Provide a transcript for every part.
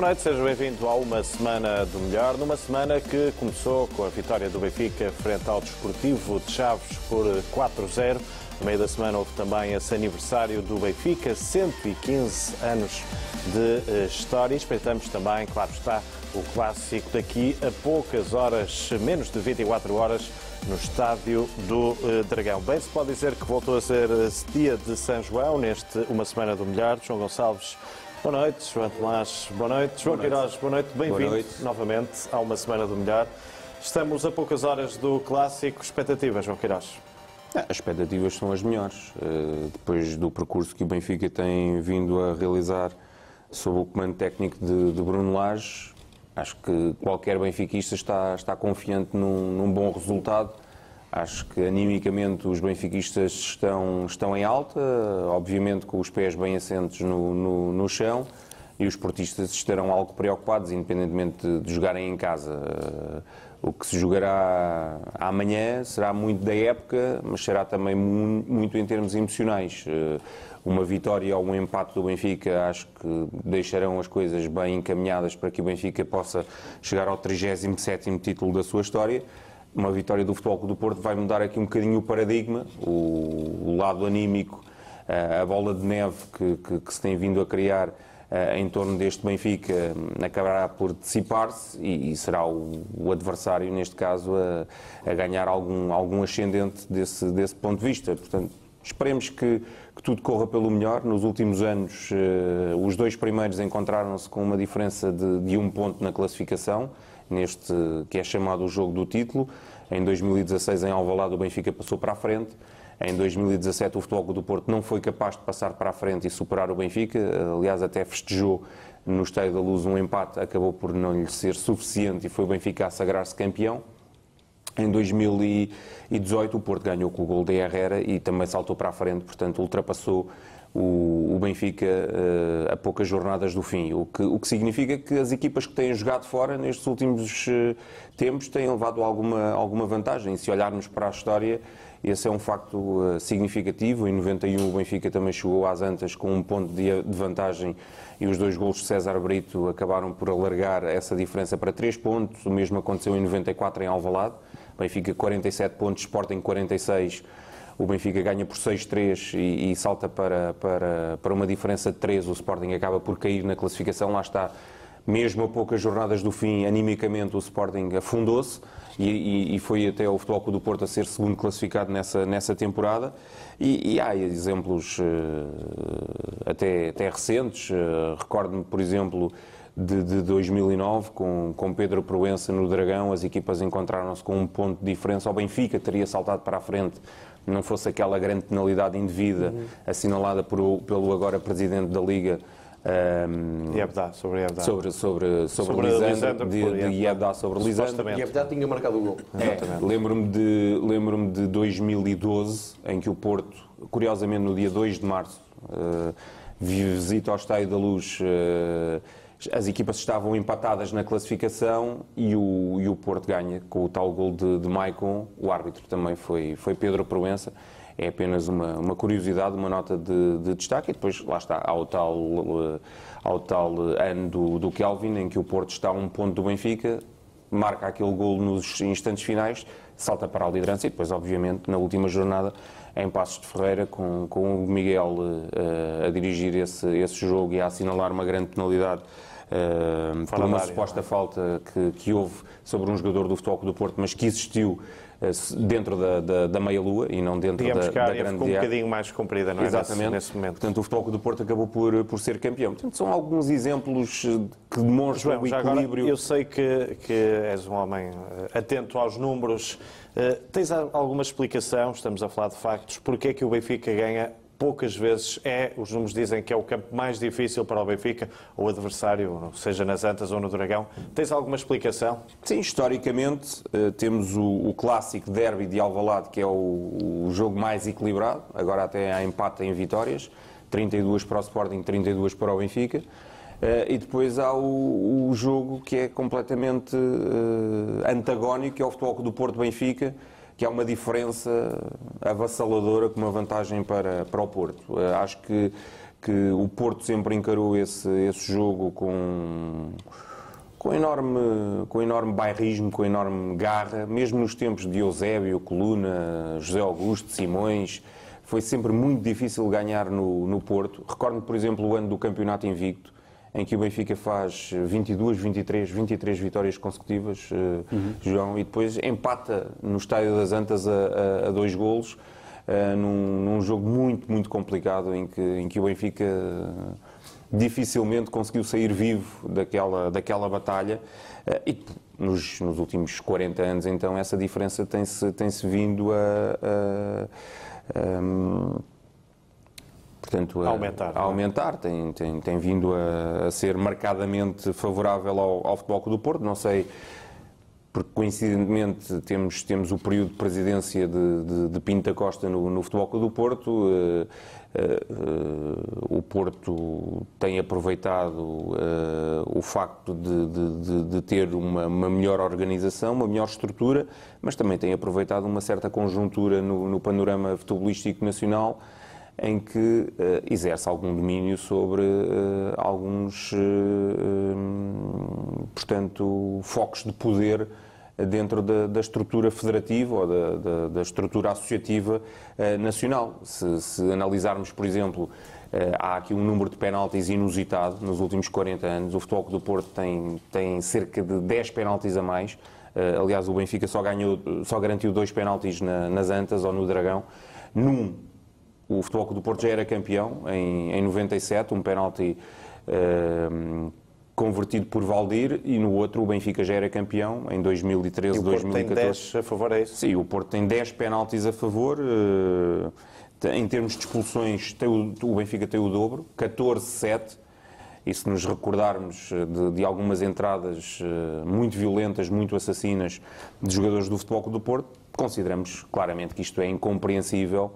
Boa noite, seja bem-vindo a uma semana do melhor, numa semana que começou com a vitória do Benfica frente ao Desportivo de Chaves por 4-0. No meio da semana houve também esse aniversário do Benfica, 115 anos de eh, história. Espreitamos também, claro está, o clássico daqui a poucas horas, menos de 24 horas, no estádio do eh, Dragão. Bem, se pode dizer que voltou a ser eh, dia de São João, neste Uma Semana do Melhor. João Gonçalves, boa noite. João Tomás, boa noite. João Queiroz, boa noite. Bem-vindo novamente a Uma Semana do Melhor. Estamos a poucas horas do clássico. Expectativas, João Queiroz? As expectativas são as melhores. Depois do percurso que o Benfica tem vindo a realizar sob o comando técnico de, de Bruno Lage, acho que qualquer benfiquista está, está confiante num, num, bom resultado. Acho que animicamente os benfiquistas estão, estão em alta, obviamente com os pés bem assentos no, no, no chão, e os portistas estarão algo preocupados, independentemente de, de jogarem em casa. O que se jogará amanhã será muito da época, mas será também muito em termos emocionais. Uma vitória ou um empate do Benfica acho que deixarão as coisas bem encaminhadas para que o Benfica possa chegar ao 37º título da sua história. Uma vitória do Futebol do Porto vai mudar aqui um bocadinho o paradigma, o, lado anímico, a bola de neve que, que, que se tem vindo a criar uh, em torno deste Benfica hum, acabará por dissipar-se e, e, será o, o, adversário, neste caso, a, a, ganhar algum, algum ascendente desse, desse ponto de vista. Portanto, esperemos que, que tudo corra pelo melhor. Nos últimos anos, uh, os dois primeiros encontraram-se com uma diferença de, de um ponto na classificação, neste que é chamado o jogo do título. Em 2016, em Alvalade, o Benfica passou para a frente. Em 2017 o Futebol do Porto não foi capaz de passar para a frente e superar o Benfica, aliás até festejou no Estádio da Luz um empate, acabou por não lhe ser suficiente e foi o Benfica a sagrar-se campeão. Em 2018 o Porto ganhou com o gol de Herrera e também saltou para a frente, portanto ultrapassou o, Benfica uh, a poucas jornadas do fim, o que, o que significa que as equipas que têm jogado fora nestes últimos uh, tempos têm levado alguma, alguma vantagem. Se olharmos para a história, esse é um facto uh, significativo. Em 91 o Benfica também chegou às Antas com um ponto de, de vantagem e os dois gols de César Brito acabaram por alargar essa diferença para 3 pontos. O mesmo aconteceu em 94 em Alvalade. Benfica 47 pontos, Sporting 46. O Benfica ganha por 6-3 e, e, salta para, para, para uma diferença de 3. O Sporting acaba por cair na classificação. Lá está, mesmo a poucas jornadas do fim, animicamente o Sporting afundou-se e, e, foi até o Futebol Clube do Porto a ser segundo classificado nessa, nessa temporada. E, e há exemplos uh, até, até recentes. Uh, Recordo-me, por exemplo, de, de 2009, com, com Pedro Proença no Dragão, as equipas encontraram-se com um ponto de diferença. O Benfica teria saltado para a frente não fosse aquela grande penalidade indevida uhum. assinalada por, pelo agora Presidente da Liga um, Iebda, sobre Iebda. Sobre, sobre, sobre, sobre Lisandro, Lisandro, de, de sobre Lisandro. Iebda tinha marcado o gol. É, Lembro-me de, lembro de 2012, em que o Porto, curiosamente no dia 2 de março, uh, visita ao Estádio da Luz, uh, as equipas estavam empatadas na classificação e o, e o Porto ganha com o tal gol de, de Maicon. O árbitro também foi, foi Pedro Proença é apenas uma, uma curiosidade, uma nota de, de, destaque. E depois, lá está, ao tal, eh, ao tal ano do, do Kelvin, em que o Porto está a um ponto do Benfica, marca aquele gol nos instantes finais, salta para a liderança e depois, obviamente, na última jornada, em Passos de Ferreira, com, com o Miguel uh, a dirigir esse, esse jogo e a assinalar uma grande penalidade uh, por uma suposta falta que, que houve sobre um jogador do Futebol do Porto, mas que existiu eh, dentro da, da, da meia-lua e não dentro Digamos da, que a da grande ficou um bocadinho mais comprida, não é? Exatamente. Nesse, momento. Portanto, o Futebol do Porto acabou por, por ser campeão. Portanto, são alguns exemplos que demonstram João, o equilíbrio. Agora, eu sei que, que és um homem eh, atento aos números. Uh, tens alguma explicação, estamos a falar de factos, porque é que o Benfica ganha poucas vezes é, os números dizem que é o campo mais difícil para o Benfica, ou adversário, seja nas Antas ou no Dragão. Tens alguma explicação? Sim, historicamente eh, temos o, o clássico derby de Alvalade, que é o, o, jogo mais equilibrado, agora até há empate em vitórias, 32 para o Sporting, 32 para o Benfica. Uh, e depois há o, o, jogo que é completamente uh, antagónico, que é o Futebol do Porto Benfica, que há uma diferença avassaladora com uma vantagem para, para o Porto. Eh, acho que, que o Porto sempre encarou esse, esse jogo com, com, enorme, com enorme bairrismo, com enorme garra, mesmo nos tempos de Eusébio, Coluna, José Augusto, Simões, foi sempre muito difícil ganhar no, no Porto. Recordo, por exemplo, o ano do campeonato invicto, em que o Benfica faz 22, 23, 23 vitórias consecutivas, eh, uhum. João, e depois empata no Estádio das Antas a, a, a dois golos, uh, num, num, jogo muito, muito complicado, em que, em que o Benfica dificilmente conseguiu sair vivo daquela, daquela batalha. E nos, nos, últimos 40 anos, então, essa diferença tem-se tem -se vindo a, a portanto, a, aumentar, a aumentar. Tem, tem, tem vindo a, a, ser marcadamente favorável ao, ao Futebol Clube do Porto. Não sei, porque coincidentemente temos, temos o período de presidência de, de, de Pinto da Costa no, no Futebol Clube do Porto. Uh, uh, uh, o Porto tem aproveitado o facto de, de, de ter uma, uma, melhor organização, uma melhor estrutura, mas também tem aproveitado uma certa conjuntura no, no panorama futebolístico nacional em que uh, exerce algum domínio sobre uh, alguns, uh, portanto, focos de poder dentro da, da estrutura federativa ou da, da, da estrutura associativa nacional. Se, se, analisarmos, por exemplo, há aqui um número de penaltis inusitado nos últimos 40 anos. O Futebol do Porto tem, tem cerca de 10 penaltis a mais. aliás, o Benfica só, ganhou, só garantiu dois penaltis na, nas Antas ou no Dragão. Num o Futebol Clube do Porto já era campeão em, em 97, um penalti uh, convertido por Valdir, e no outro o Benfica já era campeão em 2013, e o Porto 2014. tem 10 a favor, é isso? Sim, o Porto tem 10 penaltis a favor. Uh, em termos de expulsões, o, o, Benfica tem o dobro, 14-7. E se nos recordarmos eh, de, de algumas entradas uh, muito violentas, muito assassinas de jogadores do Futebol Clube do Porto, consideramos claramente que isto é incompreensível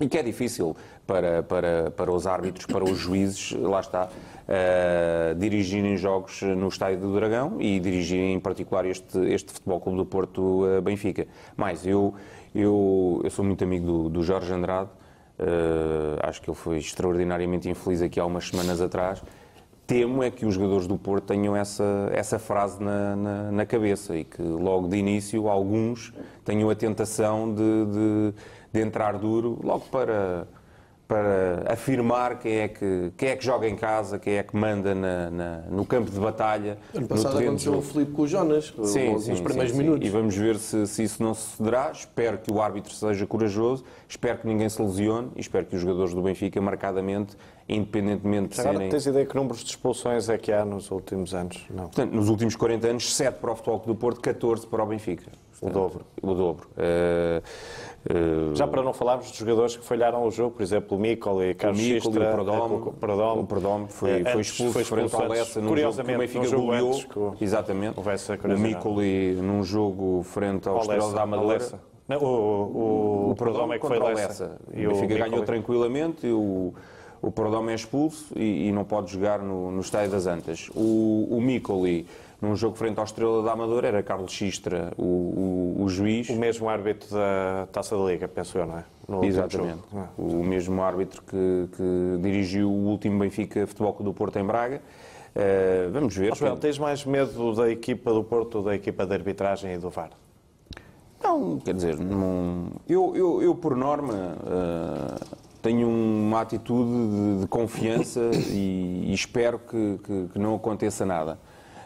e que é difícil para, para, para os árbitros, para os juízes, lá está, uh, dirigirem jogos no Estádio do Dragão e dirigirem em particular este, este Futebol Clube do Porto uh, Benfica. Mas eu, eu, eu sou muito amigo do, do Jorge Andrade, uh, acho que ele foi extraordinariamente infeliz aqui há umas semanas atrás. Temo é que os jogadores do Porto tenham essa, essa frase na, na, na cabeça e que logo de início alguns tenham a tentação de, de de entrar duro, logo para, para afirmar quem é, que, quem é que joga em casa, quem é que manda na, na, no campo de batalha. Ano passado aconteceu o Filipe com o Jonas, sim, sim, nos primeiros sim, minutos. E vamos ver se, se isso não se cederá. Espero que o árbitro seja corajoso, espero que ninguém se lesione e espero que os jogadores do Benfica, marcadamente, independentemente de Agora, serem... tens ideia que números de expulsões é que há nos últimos anos? Não. Portanto, nos últimos 40 anos, 7 para o Futebol do Porto, 14 para o Benfica. O dobro. O dobro. Uh, uh, Já para não falarmos dos jogadores que falharam o jogo, por exemplo, o Mikol e Carlos o Mikol, Xistra, o Perdome, o Perdome foi, foi expulso, foi expulso frente ao Lessa num jogo que o Benfica goleou. Exatamente. O Mikol num jogo frente ao Estrela da Amadora. Não, o, o, o, o Perdome é que foi Lessa. E o Benfica ganhou tranquilamente. E o, o Prodome é expulso e, e, não pode jogar no, no Estádio das Antas. O, o Micoli, num jogo frente ao Estrela da Amadora, era Carlos Xistra, o, o, o, juiz. O mesmo árbitro da Taça da Liga, penso eu, não é? No Exatamente. Ah. O mesmo árbitro que, que, dirigiu o último Benfica Futebol do Porto em Braga. Uh, vamos ver. Mas, tens mais medo da equipa do Porto ou da equipa de arbitragem e do VAR? Não, quer dizer, não, eu, eu, eu por norma. Uh, tenho uma atitude de, de confiança e, e, espero que, que, que, não aconteça nada.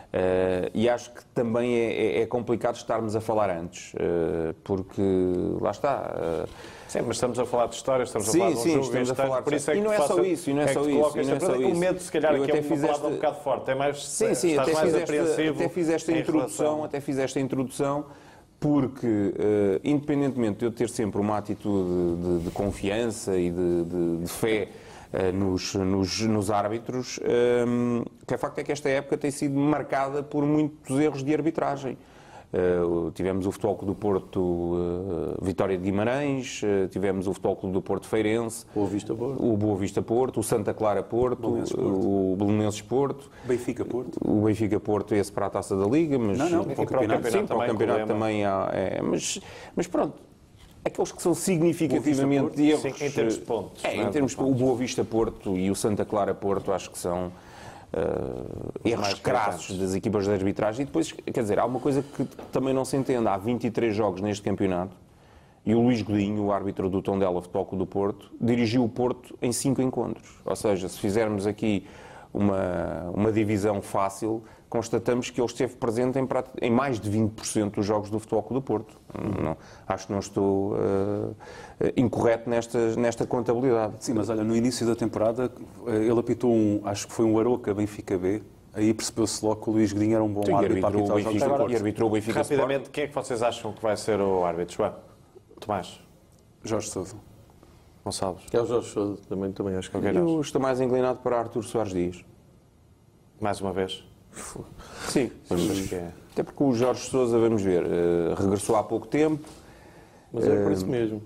Uh, e acho que também é, é, é, complicado estarmos a falar antes, uh, porque lá está. Uh, sim, mas estamos a falar de histórias, estamos sim, a falar de um sim, jogo estamos a falar por isso é que e não é só isso, e não é, é só isso. E não é só isso. O medo, se calhar, eu aqui é uma palavra um bocado forte, é mais. Sim, sim, até fiz, esta, até fiz esta introdução, relação... até fiz esta introdução porque, uh, independentemente de eu ter sempre uma atitude de, de confiança e de, de, de fé uh, nos, nos, nos, árbitros, um, eh, que é facto é que esta época tem sido marcada por muitos erros de arbitragem. Uh, tivemos o Futebol Clube do Porto uh, Vitória de Guimarães, uh, tivemos o Futebol Clube do Porto Feirense, Boa Vista Porto. o Boa Vista Porto, o Santa Clara Porto, Porto. o Belenenses Porto, Benfica Porto, o Benfica Porto esse para a Taça da Liga, mas não, não, para o campeonato, sim, para o campeonato também há, é, mas, mas pronto, aqueles que são significativamente erros. Sim, em termos de pontos. É, em termos de o Boa Vista Porto e o Santa Clara Porto, acho que são uh, erros crassos das equipas de arbitragem. E depois, quer dizer, há uma coisa que também não se entende. Há 23 jogos neste campeonato e o Luís Godinho, o árbitro do Tondela Futebol Clube do Porto, dirigiu o Porto em cinco encontros. Ou seja, se fizermos aqui uma, uma divisão fácil, constatamos que ele esteve presente em, em mais de 20% dos jogos do Futebol Clube do Porto. Não, acho que não estou uh, incorreto nesta, nesta contabilidade. Sim, mas olha, no início da temporada eh, ele apitou um, acho que foi um Aroca Benfica B, aí percebeu-se logo que o Luís Godinho era um bom Sim, árbitro para o Benfica, Agora, e arbitrou o Benfica Rapidamente, Sport. quem é que vocês acham que vai ser o árbitro? João? Tomás? Jorge Sousa. Gonçalves? É o Jorge Sousa, também, também acho que é Eu estou mais inclinado para Artur Soares Dias. Mais uma vez? Sim, mas, é. até porque o Jorge Sousa, vamos ver, uh, regressou há pouco tempo. Mas é por isso eh, mesmo.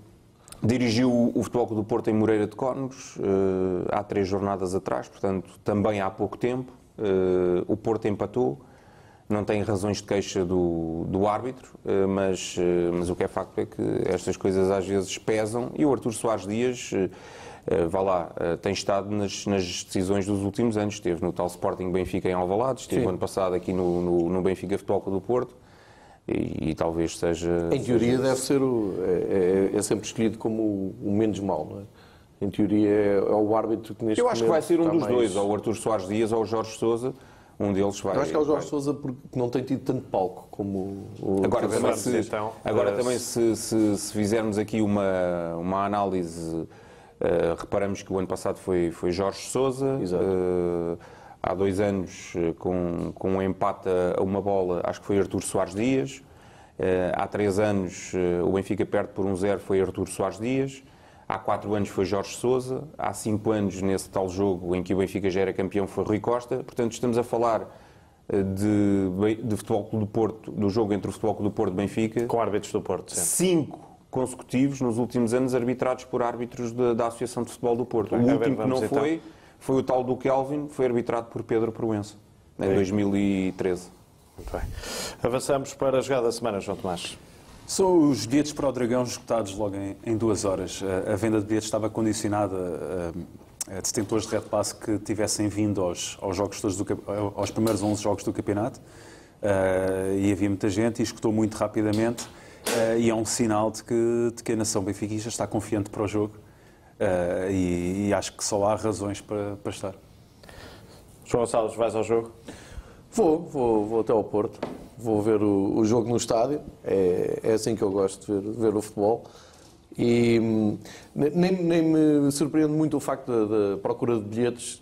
Dirigiu o Futebol do Porto em Moreira de Cónegos uh, há três jornadas atrás, portanto, também há pouco tempo. O Porto empatou, não tem razões de queixa do, do árbitro, mas, mas o que é facto é que estas coisas às vezes pesam e o Artur Soares Dias eh, vá lá, eh, tem estado nas, nas, decisões dos últimos anos. Esteve no tal Sporting Benfica em Alvalade, esteve Sim. ano passado aqui no, no, no Benfica Futebol do Porto. E, e, talvez seja. Em teoria, seja... deve ser o, é, é, é, sempre escolhido como o, o menos mau, não é? Em teoria, é, é o árbitro que neste Eu acho que vai ser um dos mais... dois, ou o Artur Soares Dias ou o Jorge Souza. Um deles vai. Eu acho que é o Jorge vai... Souza porque não tem tido tanto palco como o. Agora, também, se, então, agora também se, se, se, fizermos aqui uma, uma análise Uh, reparamos que o ano passado foi, foi Jorge Sousa. Uh, há dois anos, eh, com, com um empate a uma bola, acho que foi Artur Soares Dias. Uh, há três anos, o Benfica perde por um zero, foi Artur Soares Dias. Há quatro anos foi Jorge Sousa. Há cinco anos, nesse tal jogo em que o Benfica já era campeão, foi Rui Costa. Portanto, estamos a falar de, de Futebol Clube do Porto, do jogo entre o Futebol Clube do Porto e Benfica. Com árbitros do Porto, sempre. Cinco consecutivos nos últimos anos arbitrados por árbitros de, da Associação de Futebol do Porto. o último que não então. foi foi o tal do Kelvin, foi arbitrado por Pedro Proença, em Sim. 2013. Muito bem. Avançamos para a jogada da semana, João Tomás. São os bilhetes para o Dragão esgotados logo em, em duas horas. A, a, venda de bilhetes estava condicionada a, a detentores de Red Pass que tivessem vindo aos, aos, jogos todos do, aos primeiros 11 jogos do campeonato. Uh, e havia muita gente e escutou muito rapidamente. Uh, e é um sinal de que, de que a nação benfiquista está confiante para o jogo uh, e, e, acho que só há razões para, para estar. João Gonçalves, vais ao jogo? Vou, vou, vou até ao Porto. Vou ver o, o jogo no estádio. É, é assim que eu gosto de ver, de ver o futebol. E hum, nem, nem, me surpreende muito o facto da, da procura de bilhetes,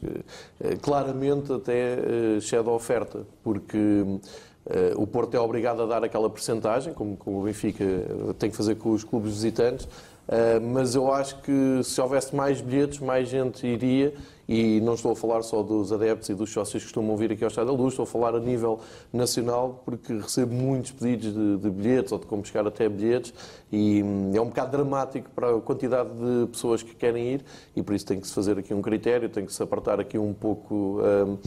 eh, claramente até cheia da oferta, porque hum, Uh, o Porto é obrigado a dar aquela percentagem, como, como, o Benfica tem que fazer com os clubes visitantes, uh, mas eu acho que se houvesse mais bilhetes, mais gente iria e não estou a falar só dos adeptos e dos sócios que costumam vir aqui ao Estado da Luz, estou a falar a nível nacional, porque recebo muitos pedidos de, de bilhetes ou de como chegar até bilhetes e hum, é um bocado dramático para a quantidade de pessoas que querem ir e por isso tem que se fazer aqui um critério, tem que se apartar aqui um pouco um,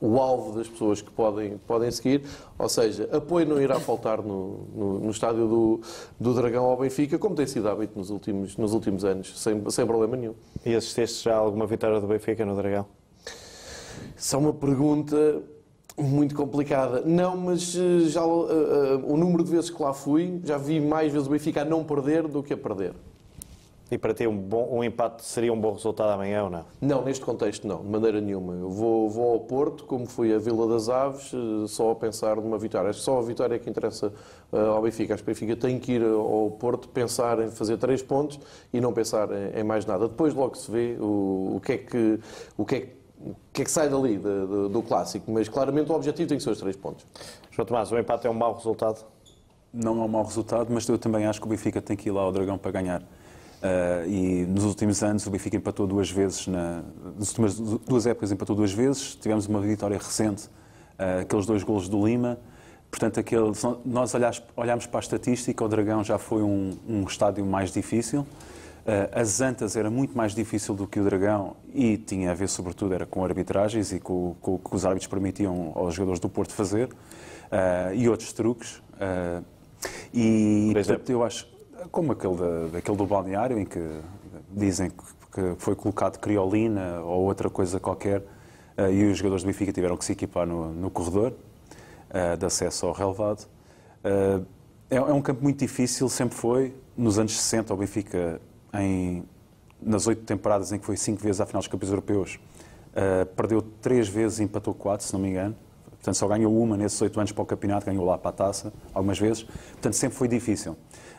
um, o alvo das pessoas que podem, podem seguir. Ou seja, apoio não irá faltar no, no, no estádio do, do Dragão ao Benfica, como tem sido hábito nos últimos, nos últimos anos, sem, sem problema nenhum. E assisteste já alguma vitória do Benfica no Dragão? Isso é uma pergunta muito complicada. Não, mas eh, já uh, uh, o número de vezes que lá fui, já vi mais vezes o Benfica a não perder do que a perder. E para ti um, bom, um empate seria um bom resultado amanhã ou não? Não, neste contexto não, de maneira nenhuma. Eu vou, vou ao Porto, como fui a Vila das Aves, só a pensar numa vitória. Acho que só a vitória é que interessa uh, ao Benfica. Acho que o Benfica tem que ir ao Porto pensar em fazer três pontos e não pensar em, em mais nada. Depois logo se vê o, o que é que... O que é que o que é que sai dali do, do, do, clássico, mas claramente o objetivo tem que ser os três pontos. João Tomás, o empate é um mau resultado? Não é um mau resultado, mas eu também acho que o Benfica tem que ir lá ao Dragão para ganhar. Uh, e nos últimos anos o Benfica empatou duas vezes, na, nas últimas duas épocas empatou duas vezes, tivemos uma vitória recente, uh, aqueles dois golos do Lima. Portanto, aquele, nós olhamos para a estatística, o Dragão já foi um, um estádio mais difícil. Uh, as Antas era muito mais difícil do que o Dragão e tinha a ver, sobretudo, era com arbitragens e com, o que os árbitros permitiam aos jogadores do Porto fazer e outros truques. e, portanto, eu acho Como aquele, da, daquele do balneário, em que dizem que foi colocado criolina ou outra coisa qualquer, uh, e os jogadores do Benfica tiveram que se equipar no, no corredor uh, de acesso ao relevado. Uh, é, é, um campo muito difícil, sempre foi. Nos anos 60, o Benfica, em, nas oito temporadas em que foi cinco vezes à final dos campeões europeus, perdeu três vezes e empatou quatro, se não me engano. Portanto, só ganhou uma nesses oito anos para o campeonato, ganhou lá para a taça, algumas vezes. Portanto, sempre foi difícil.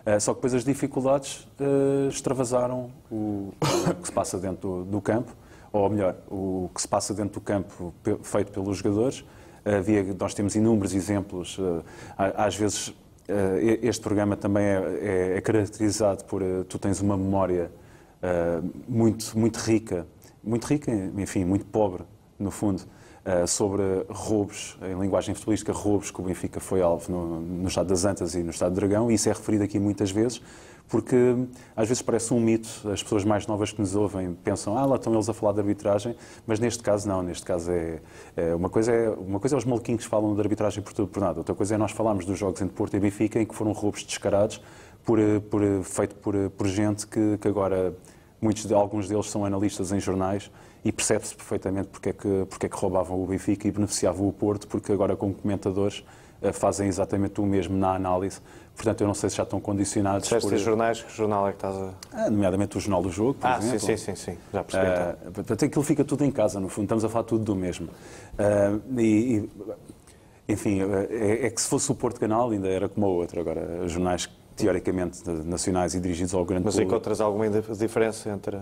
Uh, só que depois as dificuldades uh, extravasaram o, o, que se passa dentro do, do, campo, ou melhor, o que se passa dentro do campo feito pelos jogadores. Havia, nós temos inúmeros exemplos. às vezes, este programa também é, é, é caracterizado por tu tens uma memória muito, muito rica, muito rica, enfim, muito pobre, no fundo eh, sobre roubos, em linguagem futebolística, roubos que o Benfica foi alvo no, no Estado das Antas e no Estado de Dragão, e isso é referido aqui muitas vezes, porque às vezes parece um mito, as pessoas mais novas que nos ouvem pensam, ah, lá estão eles a falar de arbitragem, mas neste caso não, neste caso é, é uma coisa é uma coisa é os maluquinhos que falam de arbitragem por tudo por nada, outra coisa é nós falarmos dos jogos entre Porto e Benfica em que foram roubos descarados, por, por, feito por, por gente que, que agora, muitos de, alguns deles são analistas em jornais, e percebe-se perfeitamente porque é, que, porque é que roubavam o Benfica e beneficiavam o Porto, porque agora como comentadores eh, fazem exatamente o mesmo na análise. Portanto, eu não sei se já estão condicionados. Disseste por... jornais, que jornal é que estás a. Ah, nomeadamente o Jornal do Jogo, por ah, exemplo. sim, sim, sim, sim. já percebi. Portanto, aquilo fica tudo em casa, no fundo, estamos a falar tudo do mesmo. Uh, e, e, enfim, é, é, que se fosse o Porto Canal ainda era como o outro. Agora, jornais teoricamente nacionais e dirigidos ao grande Mas público. Mas encontras alguma diferença entre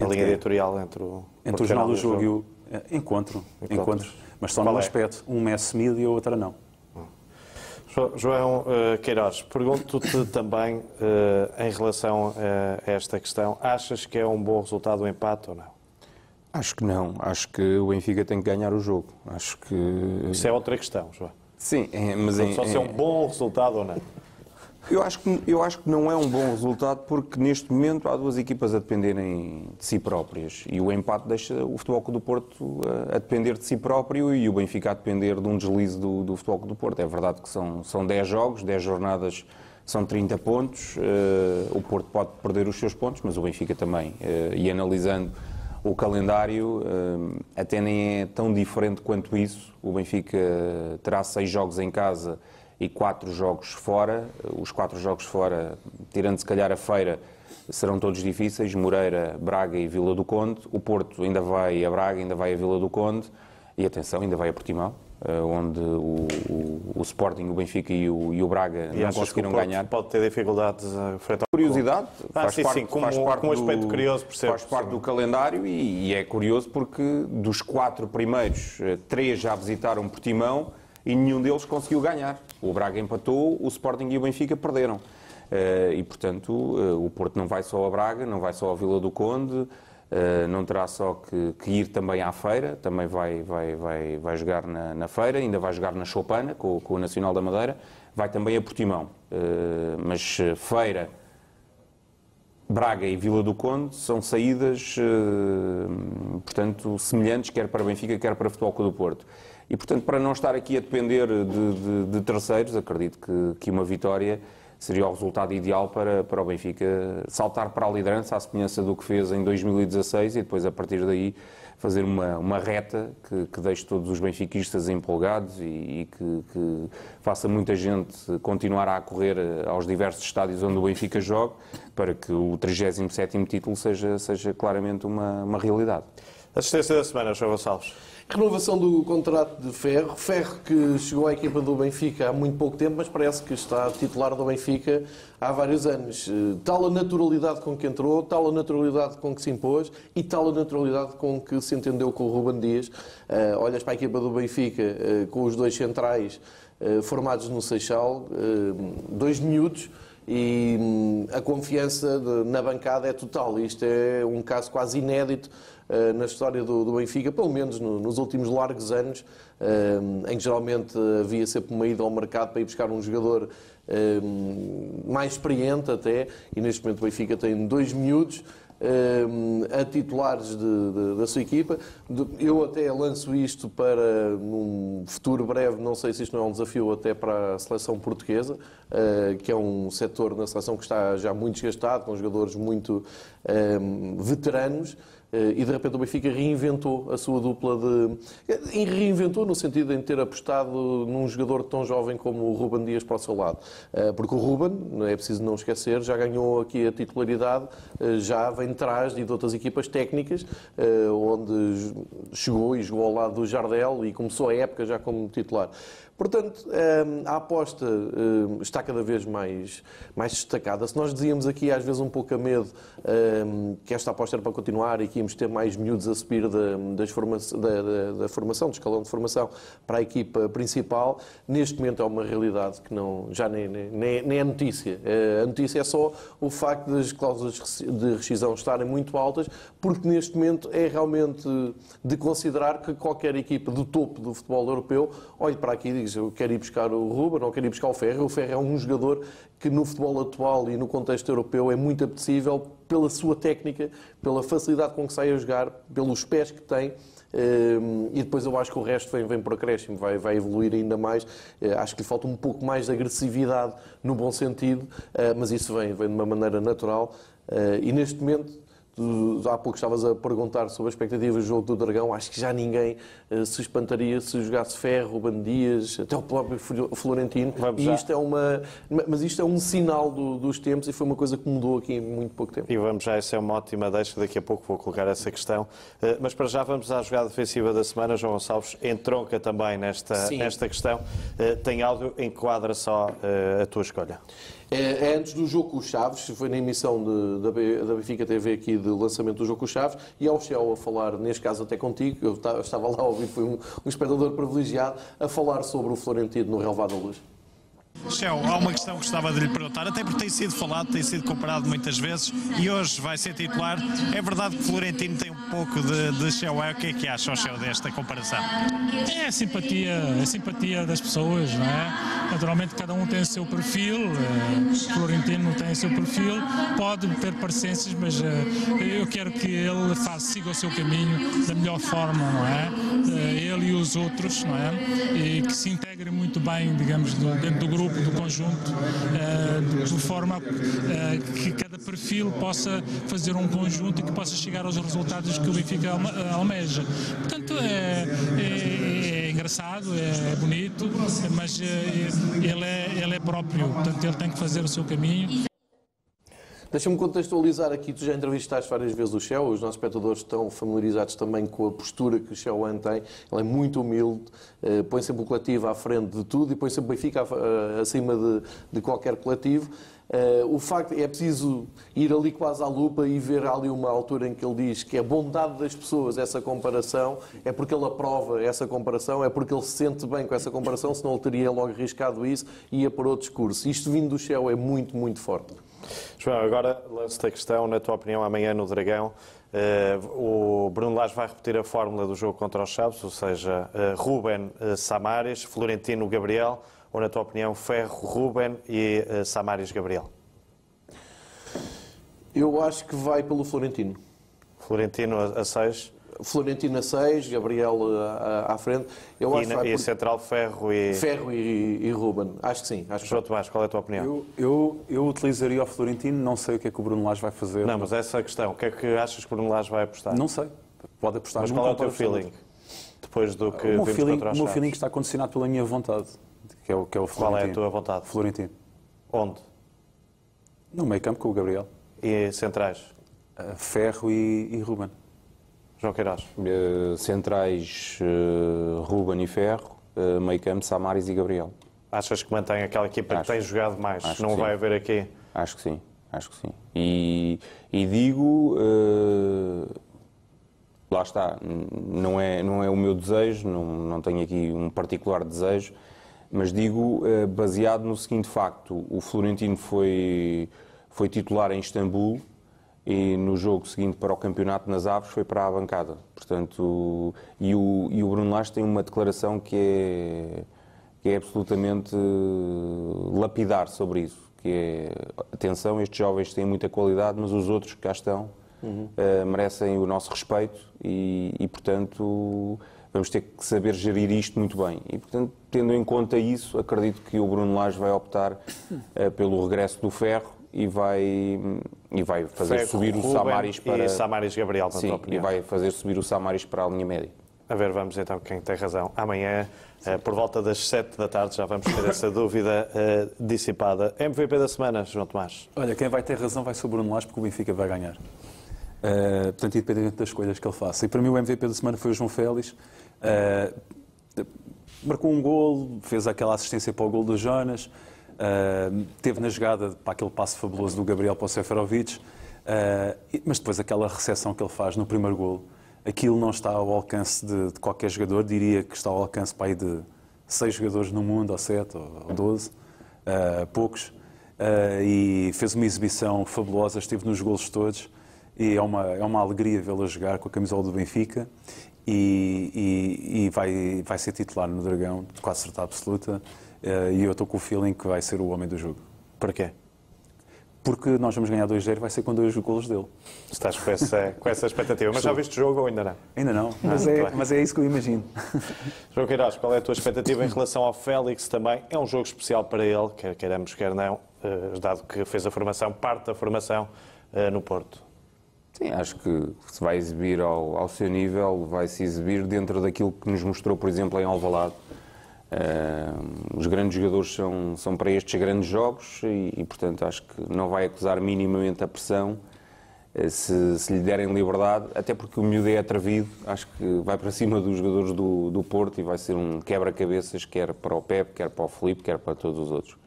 a linha editorial entre o. Entre o Jornal do Jogo, e o. É, encontro, encontro. Mas só num é? aspecto. Um é Smith e a outra não. João uh, Queiroz, pergunto-te também uh, em relação a esta questão: achas que é um bom resultado o empate ou não? Acho que não. Acho que o Benfica tem que ganhar o jogo. Acho que. Isso é outra questão, João. Sim, é, mas. Em, só se é um bom resultado ou não. Eu acho, que, eu acho que não é um bom resultado porque neste momento há duas equipas a dependerem de si próprias e o empate deixa o Futebol Clube do Porto a, depender de si próprio e o Benfica a depender de um deslize do, do Futebol Clube do Porto. É verdade que são, são 10 jogos, 10 jornadas são 30 pontos, uh, o Porto pode perder os seus pontos, mas o Benfica também. Uh, e analisando o calendário, uh, até nem é tão diferente quanto isso. O Benfica terá 6 jogos em casa e quatro jogos fora. Os quatro jogos fora, tirando se calhar a feira, serão todos difíceis. Moreira, Braga e Vila do Conde. O Porto ainda vai a Braga, ainda vai a Vila do Conde. E atenção, ainda vai a Portimão, eh, onde o, o, o Sporting, o Benfica e o, e o Braga e não conseguiram ganhar. Pode ter dificuldades a frente ao Curiosidade, ah, faz, sim, parte, sim, como, faz parte um aspecto do, curioso, percebo, faz parte do calendário e, e é curioso porque dos quatro primeiros, eh, três já visitaram Portimão e nenhum deles conseguiu ganhar. O Braga empatou, o Sporting e o Benfica perderam. Uh, e, portanto, uh, o Porto não vai só a Braga, não vai só a Vila do Conde, uh, não terá só que, que, ir também à feira, também vai, vai, vai, vai jogar na, na feira, ainda vai jogar na Chopana, com, com, o Nacional da Madeira, vai também a Portimão. mas feira, Braga e Vila do Conde são saídas, portanto, semelhantes, quer para Benfica, quer para Futebol Clube do Porto. E, portanto, para não estar aqui a depender de, de, de terceiros, acredito que, que uma vitória seria o resultado ideal para, para o Benfica saltar para a liderança, à semelhança do que fez em 2016 e depois, a partir daí, fazer uma, uma reta que, que deixe todos os benfiquistas empolgados e, e que, que, faça muita gente continuar a correr aos diversos estádios onde o Benfica joga para que o 37º título seja, seja claramente uma, uma realidade. Assistência da semana, João Gonçalves. Renovação do contrato de Ferro. Ferro que chegou à equipa do Benfica há muito pouco tempo, mas parece que está titular do Benfica há vários anos. Eh, tal a naturalidade com que entrou, tal a naturalidade com que se impôs e tal a naturalidade com que se entendeu com o Ruben Dias. Uh, olhas para a equipa do Benfica uh, com os dois centrais uh, formados no Seixal, dois miúdos e hum, a confiança de, na bancada é total. Isto é um caso quase inédito uh, na história do, do, Benfica, pelo menos no, nos últimos largos anos, uh, em que geralmente havia sempre uma ida ao mercado para ir buscar um jogador uh, mais experiente até, e neste momento o Benfica tem dois miúdos a titulares de, de, da sua equipa. Eu até lanço isto para um futuro breve, não sei se isto não é um desafio até para a seleção portuguesa, uh, que é um setor na seleção que está já muito desgastado, com jogadores muito um, veteranos. Eh, e de repente o Benfica reinventou a sua dupla de. E reinventou no sentido de ter apostado num jogador tão jovem como o Ruben Dias para o seu lado. Eh, porque o Ruben, é preciso não esquecer, já ganhou aqui a titularidade, eh, já vem de trás de outras equipas técnicas, onde chegou e jogou ao lado do Jardel e começou a época já como titular. Portanto, ehm, a aposta ehm, está cada vez mais, mais destacada. Se nós dizíamos aqui, às vezes, um pouco a medo ehm, que esta aposta era para continuar e que íamos ter mais miúdos a subir da, da, da, da, formação, do escalão de formação, para a equipa principal, neste momento é uma realidade que não, já nem, nem, nem é notícia. Eh, a notícia é só o facto das cláusulas de rescisão estarem muito altas, porque neste momento é realmente de considerar que qualquer equipa do topo do futebol europeu olhe para aqui e diga diz eu quero ir buscar o Ruben ou quero ir buscar o Ferro. O Ferro é um jogador que no futebol atual e no contexto europeu é muito apetecível pela sua técnica, pela facilidade com que sai a jogar, pelos pés que tem. Ehm, e depois eu acho que o resto vem, vem por acréscimo, vai, vai evoluir ainda mais. Eh, acho que lhe falta um pouco mais de agressividade no bom sentido, eh, mas isso vem, vem de uma maneira natural. Eh, e neste momento há pouco estavas a perguntar sobre a expectativa do jogo do Dragão. Acho que já ninguém uh, se espantaria se jogasse Ferro, Ruben Dias, até o próprio Florentino. Vamos e já. isto é uma, mas isto é um sinal do, dos tempos e foi uma coisa que mudou aqui em muito pouco tempo. E vamos já, essa é uma ótima deixa. Daqui a pouco vou colocar essa questão. Uh, mas para já vamos à jogada defensiva da semana. João Gonçalves entronca também nesta, nesta questão. Uh, tem áudio, enquadra só a tua escolha. É, é, antes do jogo com o Chaves, foi na emissão de, da, da Benfica TV aqui de lançamento do jogo com o Chaves, e ao Shell a falar, neste caso até contigo, eu estava lá a ouvir, fui um, um espectador privilegiado, a falar sobre o Florentino no Relvado da Luz. Shell, há uma questão que gostava de lhe perguntar, até porque tem sido falado, tem sido comparado muitas vezes e hoje vai ser titular. É verdade que Florentino tem um pouco de, de Shell. O que é que acha o Shell desta comparação? É a simpatia, a simpatia das pessoas, não é? Naturalmente cada um tem o seu perfil, uh, Florentino tem o seu perfil, pode ter parecências, mas uh, eu quero que ele siga o seu caminho da melhor forma, não é? Uh, ele e os outros, não é? E que se integre muito bem, digamos, dentro do grupo do conjunto, uh, de forma uh, que cada perfil possa fazer um conjunto e que possa chegar aos resultados que o Benfica almeja. Portanto, é, é, é engraçado, é bonito, mas ele é, ele é próprio, portanto, ele tem que fazer o seu caminho. Deixa-me contextualizar aqui, tu já entrevistaste várias vezes o Shell, os nossos espectadores estão familiarizados também com a postura que o Shell tem. Ele é muito humilde, eh, põe sempre o coletivo à frente de tudo e põe sempre o Benfica eh, acima de, de qualquer coletivo. Uh, o facto é preciso ir ali quase à lupa e ver ali uma altura em que ele diz que a bondade das pessoas, essa comparação, é porque ele aprova essa comparação, é porque ele se sente bem com essa comparação, senão ele teria logo arriscado isso e ia para outro discurso. Isto vindo do céu é muito, muito forte. João, agora lanço-te a questão, na tua opinião, amanhã no Dragão, uh, o Bruno Lage vai repetir a fórmula do jogo contra os Chaves, ou seja, uh, Ruben Samares, Florentino Gabriel, ou, na tua opinião, Ferro, Ruben e uh, Samaris Gabriel? Eu acho que vai pelo Florentino. Florentino a 6? Florentino a 6, Gabriel à, à frente. Eu e, acho na, e por... Central Ferro e... Ferro e, e Ruben. Acho que sim. Acho João Tomás, qual é a tua opinião? Eu, eu, eu, utilizaria o Florentino, não sei o que é que o Bruno Lage vai fazer. Não, mas essa é a questão. O que é que achas que o Bruno Lage vai apostar? Não sei. Pode apostar Mas qual é o teu feeling? Depois do que o meu feeling, o meu feeling está condicionado pela minha vontade que é o, que é o Florentino. Qual é a tua vontade? Florentino. Onde? No meio campo com o Gabriel. E centrais? Uh, Ferro e, e Ruben. João Queiroz? Uh, centrais uh, Ruben e Ferro, uh, meio campo Samaris e Gabriel. Achas que mantém aquela equipa acho, que tem jogado mais? Não vai haver aqui? Acho que sim, acho que sim. E, e digo, lá está, não é, não é o meu desejo, não, não tenho aqui um particular desejo, mas digo uh, baseado no seguinte facto: o Florentino foi, foi titular em Istambul e no jogo seguinte para o campeonato nas Aves foi para a bancada. Portanto, e o, e o Bruno Lage tem uma declaração que é, que é absolutamente lapidar sobre isso. Que é, atenção, estes jovens têm muita qualidade, mas os outros que cá estão uhum. uh, merecem o nosso respeito e, e portanto, vamos ter que saber gerir isto muito bem. E, portanto, tendo em conta isso, acredito que o Bruno Lage vai optar uh, pelo regresso do Ferro e vai, e vai fazer subir o Ruben Samaris para... E Samaris Gabriel, na tua Sim, e vai fazer subir o Samaris para a linha média. A ver, vamos então quem tem razão. Amanhã, eh, por volta das 7 da tarde, já vamos ter essa dúvida eh, dissipada. MVP da semana, João Tomás. Olha, quem vai ter razão vai ser o Bruno Lage, porque o Benfica vai ganhar. Uh, portanto, independente das coisas que ele faça. E para mim o MVP da semana foi o João Félix. Uh, marcou um gol, fez aquela assistência para o gol do Jonas, uh, teve na jogada para aquele passo fabuloso do Gabriel para o Seferovic, mas depois aquela recepção que ele faz no primeiro gol, aquilo não está ao alcance de, de qualquer jogador, diria que está ao alcance para aí de seis jogadores no mundo, ou sete, ou doze, poucos, e fez uma exibição fabulosa, esteve nos golos todos, e é uma, é uma alegria vê-la jogar com a camisola do Benfica e, e, e, vai, vai ser titular no Dragão, com a certeza absoluta, e eu estou com o feeling que vai ser o homem do jogo. Porquê? Porque nós vamos ganhar 2-0 vai ser com dois golos dele. Estás com essa, com essa expectativa. Mas já viste o jogo ou ainda não? Ainda não, mas, é, mas é isso que eu imagino. João Queiroz, qual é a tua expectativa em relação ao Félix também? É um jogo especial para ele, quer queiramos, quer não, dado que fez a formação, parte da formação no Porto. Sim, acho que se vai exibir ao, ao seu nível, vai se exibir dentro daquilo que nos mostrou, por exemplo, em Alvalade. Uh, os grandes jogadores são, são para estes grandes jogos e, e, portanto, acho que não vai acusar minimamente a pressão uh, se, se, lhe derem liberdade, até porque o miúdo é atrevido, acho que vai para cima dos jogadores do, do Porto e vai ser um quebra-cabeças, quer para o Pep, quer para o Felipe, quer para todos os outros.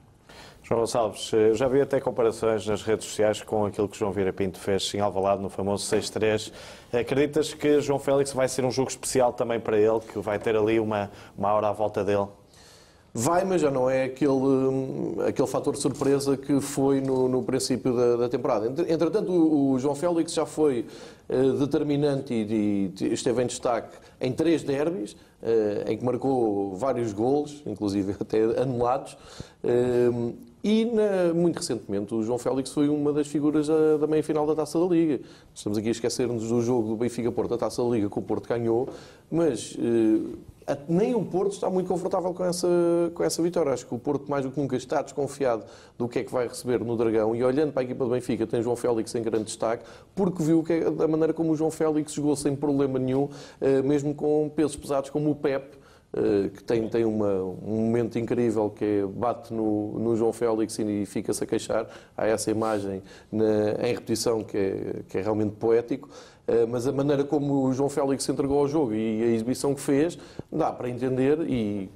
João Gonçalves, já vi até comparações nas redes sociais com aquilo que João Vieira Pinto fez em Alvalade no famoso 6-3. Acreditas que João Félix vai ser um jogo especial também para ele, que vai ter ali uma, uma hora à volta dele? Vai, mas já não é aquele, aquele fator de surpresa que foi no, no princípio da, da, temporada. Entretanto, o, o, João Félix já foi uh, determinante e, e, esteve em destaque em três derbys, uh, em que marcou vários golos, inclusive até anulados. Uh, e na, muito recentemente o João Félix foi uma das figuras da, da meia-final da Taça da Liga. Estamos aqui a esquecer-nos do jogo do Benfica-Porto, da Taça da Liga, que o Porto ganhou, mas eh, nem o Porto está muito confortável com essa, com essa vitória. Acho que o Porto, mais do que nunca, está desconfiado do que é que vai receber no Dragão. E olhando para a equipa do Benfica, tem João Félix em grande destaque, porque viu que é, da maneira como o João Félix jogou sem problema nenhum, eh, mesmo com pesos pesados como o Pep que tem, tem uma, um momento incrível que é, bate no, no João Félix e fica-se a queixar. Há essa imagem na, em repetição que é, que é realmente poético. Mas a maneira como o João Félix se entregou ao jogo e a exibição que fez, dá para entender e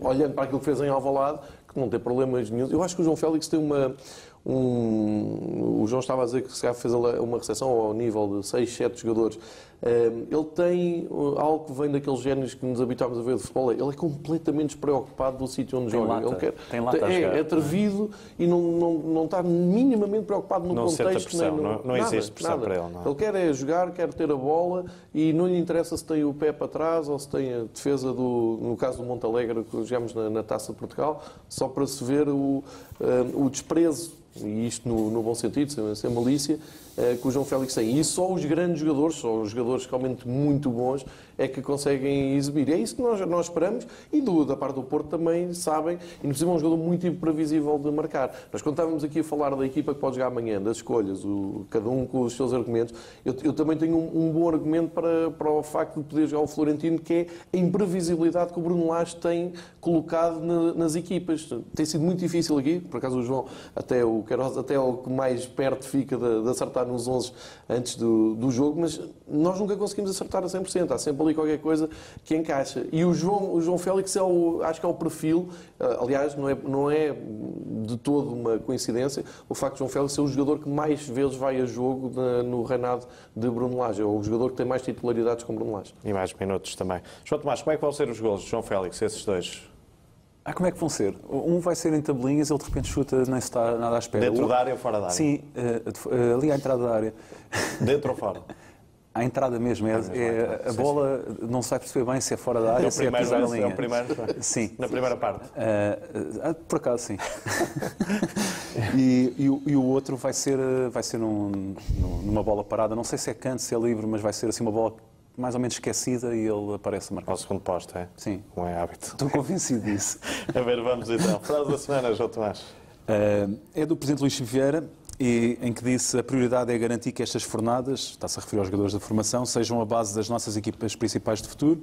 olhando para aquilo que fez em Alvalade, que não tem problemas nenhum. Eu acho que o João Félix tem uma, um, o João estava a dizer que se calhar fez uma recepção ao nível de 6, 7 jogadores. Ele tem algo que vem daqueles géneros que nos habituámos a ver de futebol. Ele é completamente despreocupado do sítio onde tem joga. Lata. Ele quer, tem lata é, é atrevido e não, não, não está minimamente preocupado no não contexto. Pressão, nem no, não, não nada, existe pressão nada. para ele. Não. Ele quer é jogar, quer ter a bola e não lhe interessa se tem o pé para trás ou se tem a defesa do, no caso do Montalegre que jogamos na, na Taça de Portugal, só para se ver o, o desprezo e isto no, no bom sentido, sem, sem malícia, que o João Félix tem. E só os grandes jogadores, só os jogadores realmente muito bons, é que conseguem exibir. É isso que nós, nós esperamos e do, da parte do Porto também sabem, e nos é um jogador muito imprevisível de marcar. Nós quando estávamos aqui a falar da equipa que pode jogar amanhã, das escolhas, o, cada um com os seus argumentos, eu, eu também tenho um, um, bom argumento para, para o facto de poder jogar o Florentino, que é a imprevisibilidade que o Bruno Lage tem colocado na, nas equipas. Tem sido muito difícil aqui, por acaso o João, até o Queiroz, até é o que mais perto fica de, de acertar nos 11 antes do, do jogo, mas nós nunca conseguimos acertar a 100%. Há sempre ali qualquer coisa que encaixa. E o João, o João Félix é o, acho que é o perfil, aliás, não é, não é de todo uma coincidência o facto de João Félix ser o jogador que mais vezes vai a jogo de, no reinado de Bruno Lage, é o jogador que tem mais titularidades com Bruno Lage. E mais minutos também. João Tomás, como é que vão ser os gols de João Félix, esses dois? Ah, como é que vão ser? Um vai ser em tabelinhas, ele de repente chuta, nem se está nada à espera. Dentro da área ou fora da área? Sim, uh, ali à entrada da área. Dentro ou fora? À entrada mesmo, é, é, a bola não se vai perceber bem se é fora da área é ou se é primeiro, pisar a linha. É o primeiro, sim. Na primeira parte. Uh, por acaso, sim. e, e, o, e, o outro vai ser, vai ser num, numa bola parada, não sei se é canto, se é livre, mas vai ser assim uma bola mais ou menos esquecida e ele aparece a marcar. Ao segundo posto, é? Sim. Não é hábito. Estou convencido disso. A ver, vamos então. Frase da semana, João Tomás. Uh, é do Presidente Luís Vieira, e, em que disse a prioridade é garantir que estas fornadas, está-se a referir aos jogadores da formação, sejam a base das nossas equipas principais de futuro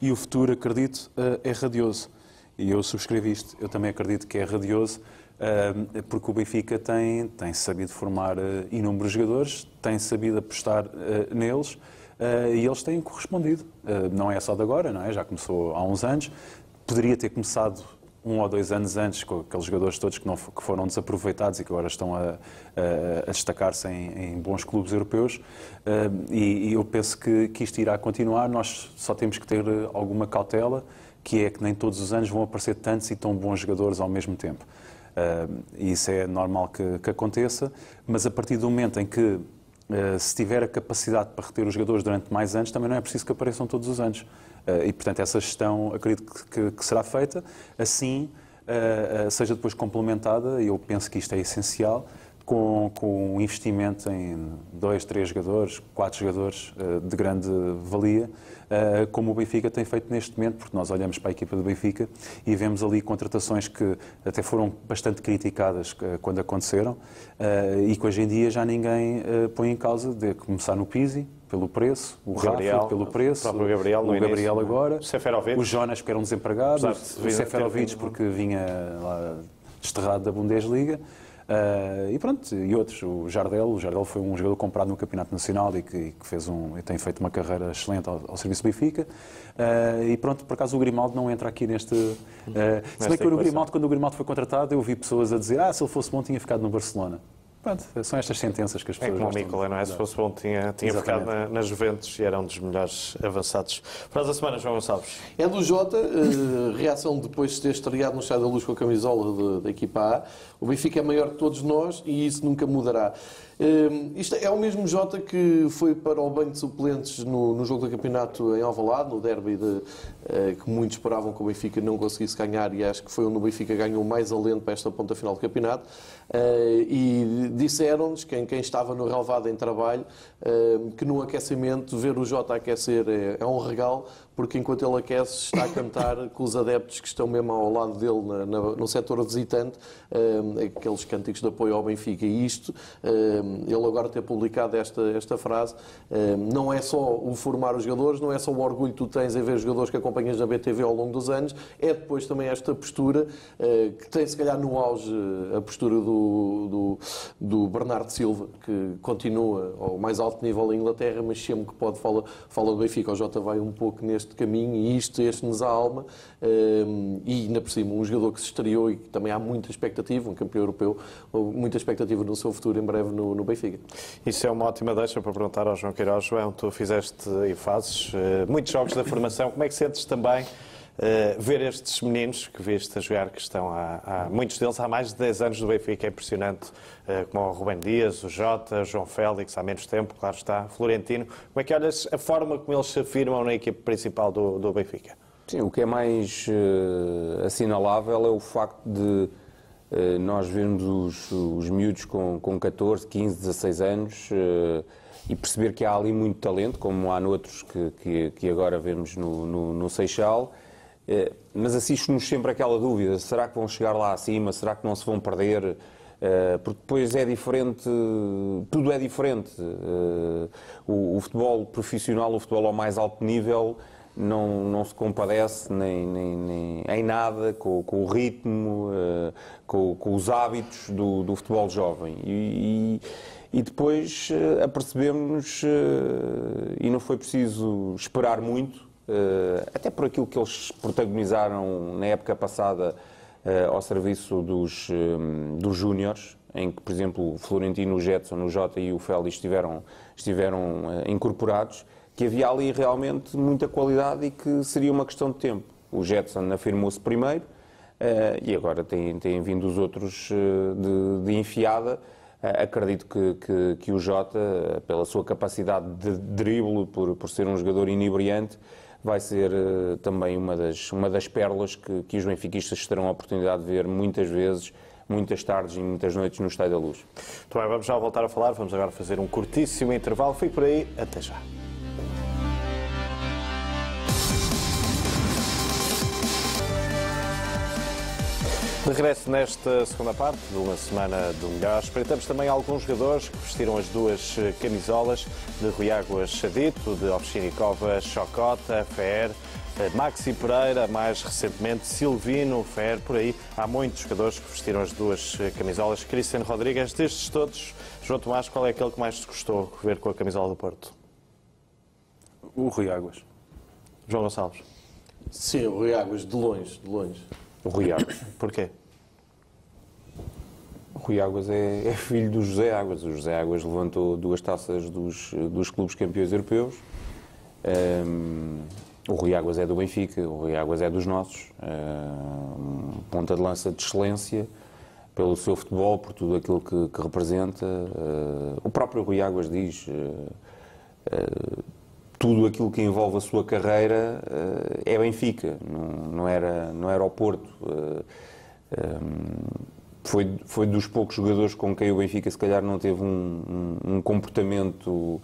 e o futuro, acredito, uh, é radioso. E eu subscrevo isto. Eu também acredito que é radioso uh, porque o Benfica tem, tem sabido formar inúmeros jogadores, tem sabido apostar neles e eles têm correspondido. não é só de agora, não é? já começou há uns anos. Poderia ter começado um ou dois anos antes, com aqueles jogadores todos que, não, que foram desaproveitados e que agora estão a, a, a destacar-se em, em, bons clubes europeus. Uh, e, e, eu penso que, que isto irá continuar. Nós só temos que ter alguma cautela, que é que nem todos os anos vão aparecer tantos e tão bons jogadores ao mesmo tempo. Uh, e isso é normal que, que, aconteça, mas a partir do momento em que uh, se tiver a capacidade para reter os jogadores durante mais anos, também não é preciso que apareçam todos os anos. Eh, e, portanto, essa gestão acredito que, que será feita. Assim, eh, eh, seja depois complementada, e eu penso que isto é essencial, com, com um investimento em dois, três jogadores, quatro jogadores de grande valia, como o Benfica tem feito neste momento, porque nós olhamos para a equipa do Benfica e vemos ali contratações que até foram bastante criticadas quando aconteceram e que hoje em dia já ninguém põe em causa de começar no Pisi, pelo preço, o, o Gabriel, Rafa pelo preço, o Gabriel, o Gabriel início, agora, o Jonas que era um desempregado, o Seferovic porque vinha lá desterrado da Bundesliga. Uh, e pronto, e outros, o Jardel, o Jardel foi um jogador comprado no Campeonato Nacional e que, que fez um, e tem feito uma carreira excelente ao, ao serviço do Benfica. Uh, e pronto, por acaso o Grimaldo não entra aqui neste. Uh, se bem que o Grimaldo, quando o Grimaldo foi contratado, eu vi pessoas a dizer: ah, se ele fosse bom, tinha ficado no Barcelona. Pronto, são estas sentenças que as pessoas. É como o Nicola, não é? Se fosse bom, tinha, tinha ficado na, na, Juventus e era um dos melhores avançados. Frase da semana, João Gonçalves. É do Jota, uh, reação depois de ter estreado no Estado da Luz com a camisola da equipa A. O Benfica é maior que todos nós e isso nunca mudará. Uh, isto é o mesmo Jota que foi para o banho de suplentes no, no jogo do campeonato em Alvalade, no derby de, uh, que muitos esperavam que o Benfica não conseguisse ganhar e acho que foi onde o Benfica ganhou mais alento para esta ponta final do campeonato. Uh, e disseram-nos, quem, quem estava no relevado em trabalho, que no aquecimento ver o Jota aquecer é, é um regalo, porque enquanto ele aquece está a cantar com os adeptos que estão mesmo ao lado dele na, na, no setor visitante, um, aqueles cânticos de apoio ao Benfica. E isto, um, ele agora ter publicado esta, esta frase, um, não é só o formar os jogadores, não é só o orgulho que tu tens em ver os jogadores que acompanhas na BTV ao longo dos anos, é depois também esta postura, uh, que tem se calhar no auge a postura do, do, do Bernardo Silva, que continua ao mais alto nível em Inglaterra, mas sempre que pode fala, fala do Benfica. O Jota vai um pouco neste este caminho e isto este-nos a alma. Um, e ainda por cima, um jogador que se estreou e que também há muita expectativa, um campeão europeu, muita expectativa no seu futuro em breve no, no Benfica. Isso é uma ótima deixa para perguntar ao João Queiroz. João, tu fizeste e fazes uh, muitos jogos da formação. Como é que sentes também? Uh, ver estes meninos que viste a jogar, que estão há, há, muitos deles há mais de 10 anos do Benfica, é impressionante, como o Rubem Dias, o Jota, João Félix, há menos tempo, claro está, Florentino. Como é que olhas a forma como eles se afirmam na equipe principal do, do Benfica? Sim, o que é mais uh, assinalável é o facto de nós vermos os, os miúdos com, com 14, 15, 16 anos e perceber que há ali muito talento, como há noutros que, que, que agora vemos no, no, no Seixal, mas assiste-nos sempre aquela dúvida: será que vão chegar lá acima? Será que não se vão perder? É, porque depois é diferente, tudo é diferente. É, o, futebol profissional, o futebol ao mais alto nível, não, não se compadece nem, nem, nem em nada com, com o ritmo, com, com, os hábitos do, do futebol jovem. E, e, e depois apercebemos, e não foi preciso esperar muito, eh, até por aquilo que eles protagonizaram na época passada eh, ao serviço dos, eh, dos júniores, em que, por exemplo, o Florentino, o Jetson, o Jota e o Félix estiveram, estiveram incorporados, que havia ali realmente muita qualidade e que seria uma questão de tempo. O Jetson afirmou-se primeiro e agora têm, têm vindo os outros de, de enfiada. acredito que, que, que, o Jota, pela sua capacidade de drible, por, por ser um jogador inebriante, vai ser uh, também uma das, uma das pérolas que, que os benfiquistas terão a oportunidade de ver muitas vezes muitas tardes e muitas noites no Estádio da Luz. Muito bem, vamos já voltar a falar, vamos agora fazer um curtíssimo intervalo. Fique por aí, até já. De regresso nesta segunda parte de uma semana do melhor, espreitamos também alguns jogadores que vestiram as duas camisolas de Rui Águas Chadito, de Ovchinikova Chocota, Fer, Maxi Pereira, mais recentemente Silvino, Fer, por aí. Há muitos jogadores que vestiram as duas camisolas. Cristiano Rodrigues, destes todos, João Tomás, qual é aquele que mais te gostou ver com a camisola do Porto? O Rui Águas. João Gonçalves. Sim, o Rui Águas, de longe, de longe. O Rui Águas. Porquê? O Rui Águas é, é, filho do José Águas. O José Águas levantou duas taças dos, dos clubes campeões europeus. Um, o Rui Águas é do Benfica, o Rui Águas é dos nossos. Um, ponta de lança de excelência pelo seu futebol, por tudo aquilo que, que representa. Uh, o próprio Rui Águas diz. Uh, uh, tudo aquilo que envolve a sua carreira uh, é Benfica, não, não, era, não era o Porto. Uh, eh, um, foi, foi dos poucos jogadores com quem o Benfica, se calhar, não teve um, um, um comportamento uh,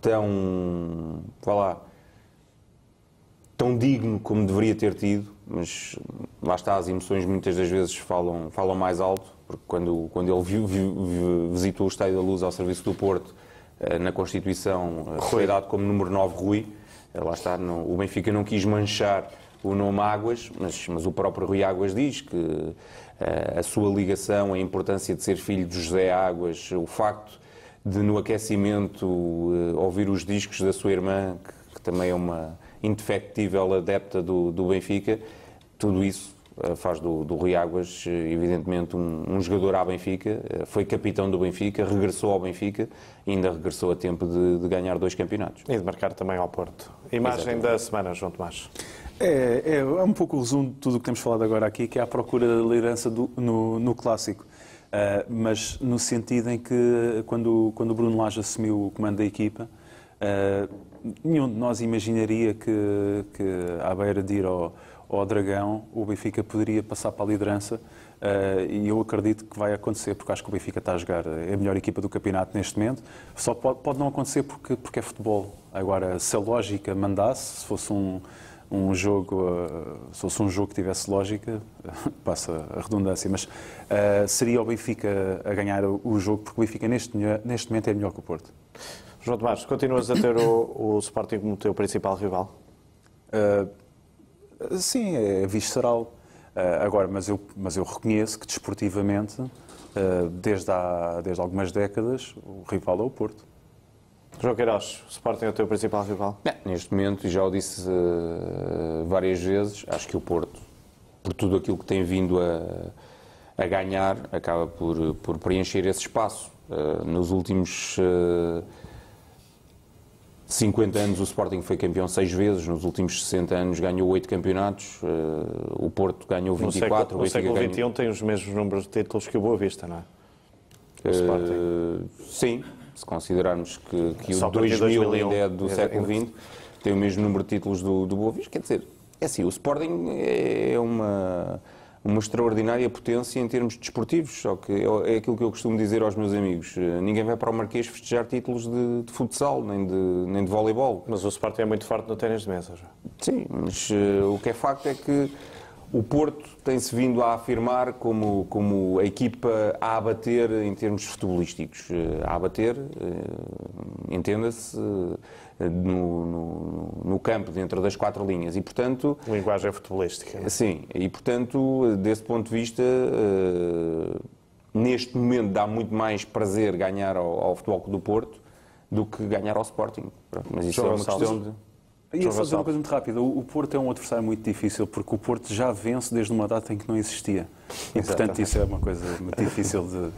tão. vá lá. tão digno como deveria ter tido, mas lá está, as emoções muitas das vezes falam, falam mais alto, porque quando, quando ele viu, viu, visitou o Estádio da Luz ao serviço do Porto na Constituição eh, foi dado como número 9 Rui. Eh, lá está, o Benfica não quis manchar o nome Águas, mas, mas o próprio Rui Águas diz que a sua ligação, a importância de ser filho de José Águas, o facto de no aquecimento ouvir os discos da sua irmã, que, que também é uma indefectível adepta do, do Benfica, tudo isso eh, faz do, do Rui Águas, eh, evidentemente, um, um, jogador à Benfica, eh, foi capitão do Benfica, regressou ao Benfica e ainda regressou a tempo de, de ganhar dois campeonatos. E de marcar também ao Porto. Imagem Exatamente. da semana, João Tomás. É, é, é, um pouco o resumo de tudo o que temos falado agora aqui, que é a procura da liderança do, no, no clássico. Uh, mas no sentido em que, quando, quando o Bruno Lage assumiu o comando da equipa, uh, nenhum de nós imaginaria que, que à beira de ir ao ao Dragão, o Benfica poderia passar para a liderança uh, e eu acredito que vai acontecer, porque acho que o Benfica está a jogar, é a melhor equipa do campeonato neste momento. Só pode, pode não acontecer porque, porque é futebol. Agora, se a lógica mandasse, se fosse um, um jogo, uh, se fosse um jogo que tivesse lógica, passa a redundância, mas uh, seria o Benfica a ganhar o jogo, porque o Benfica neste, neste momento é melhor que o Porto. João Tomás, continuas a ter o, o Sporting como teu principal rival? Uh, Sim, é visceral. Uh, agora, mas eu, mas eu reconheço que desportivamente, uh, desde, há, desde algumas décadas, o rival é o Porto. João Queiroz, o Sporting é o teu principal rival? É, neste momento, e já o disse uh, várias vezes, acho que o Porto, por tudo aquilo que tem vindo a, a ganhar, acaba por, por preencher esse espaço. nos últimos 50 anos o Sporting foi campeão seis vezes, nos últimos 60 anos ganhou oito campeonatos, uh, o Porto ganhou 24. No século, no século XXI tem os mesmos números de títulos que o Boa Vista, não é? Uh, sim, se considerarmos que, que o 2000 ainda é do século XX, tem o mesmo número de títulos do, do Boa Vista, quer dizer, é assim, o Sporting é uma uma extraordinária potência em termos desportivos, só que é, é aquilo que eu costumo dizer aos meus amigos. Eh, ninguém vai para o Marquês festejar títulos de, de futsal, nem de, nem de voleibol. Mas o Sporting é muito forte no ténis de mesa já. Sim, mas uh, o que é facto é que o Porto tem-se vindo a afirmar como, como a equipa a abater em termos futebolísticos. Eh, a abater, entenda-se, no, no, no, campo, dentro das quatro linhas. E, portanto... Linguagem futebolística. Sim, e, portanto, desse ponto de vista, neste momento dá muito mais prazer ganhar ao, ao Futebol do Porto do que ganhar ao Sporting. Mas isso João é uma questão de... Ia só dizer uma coisa muito rápida. O Porto é um adversário muito difícil porque o Porto já vence desde uma data em que não existia. E, portanto, isso é uma coisa muito difícil de,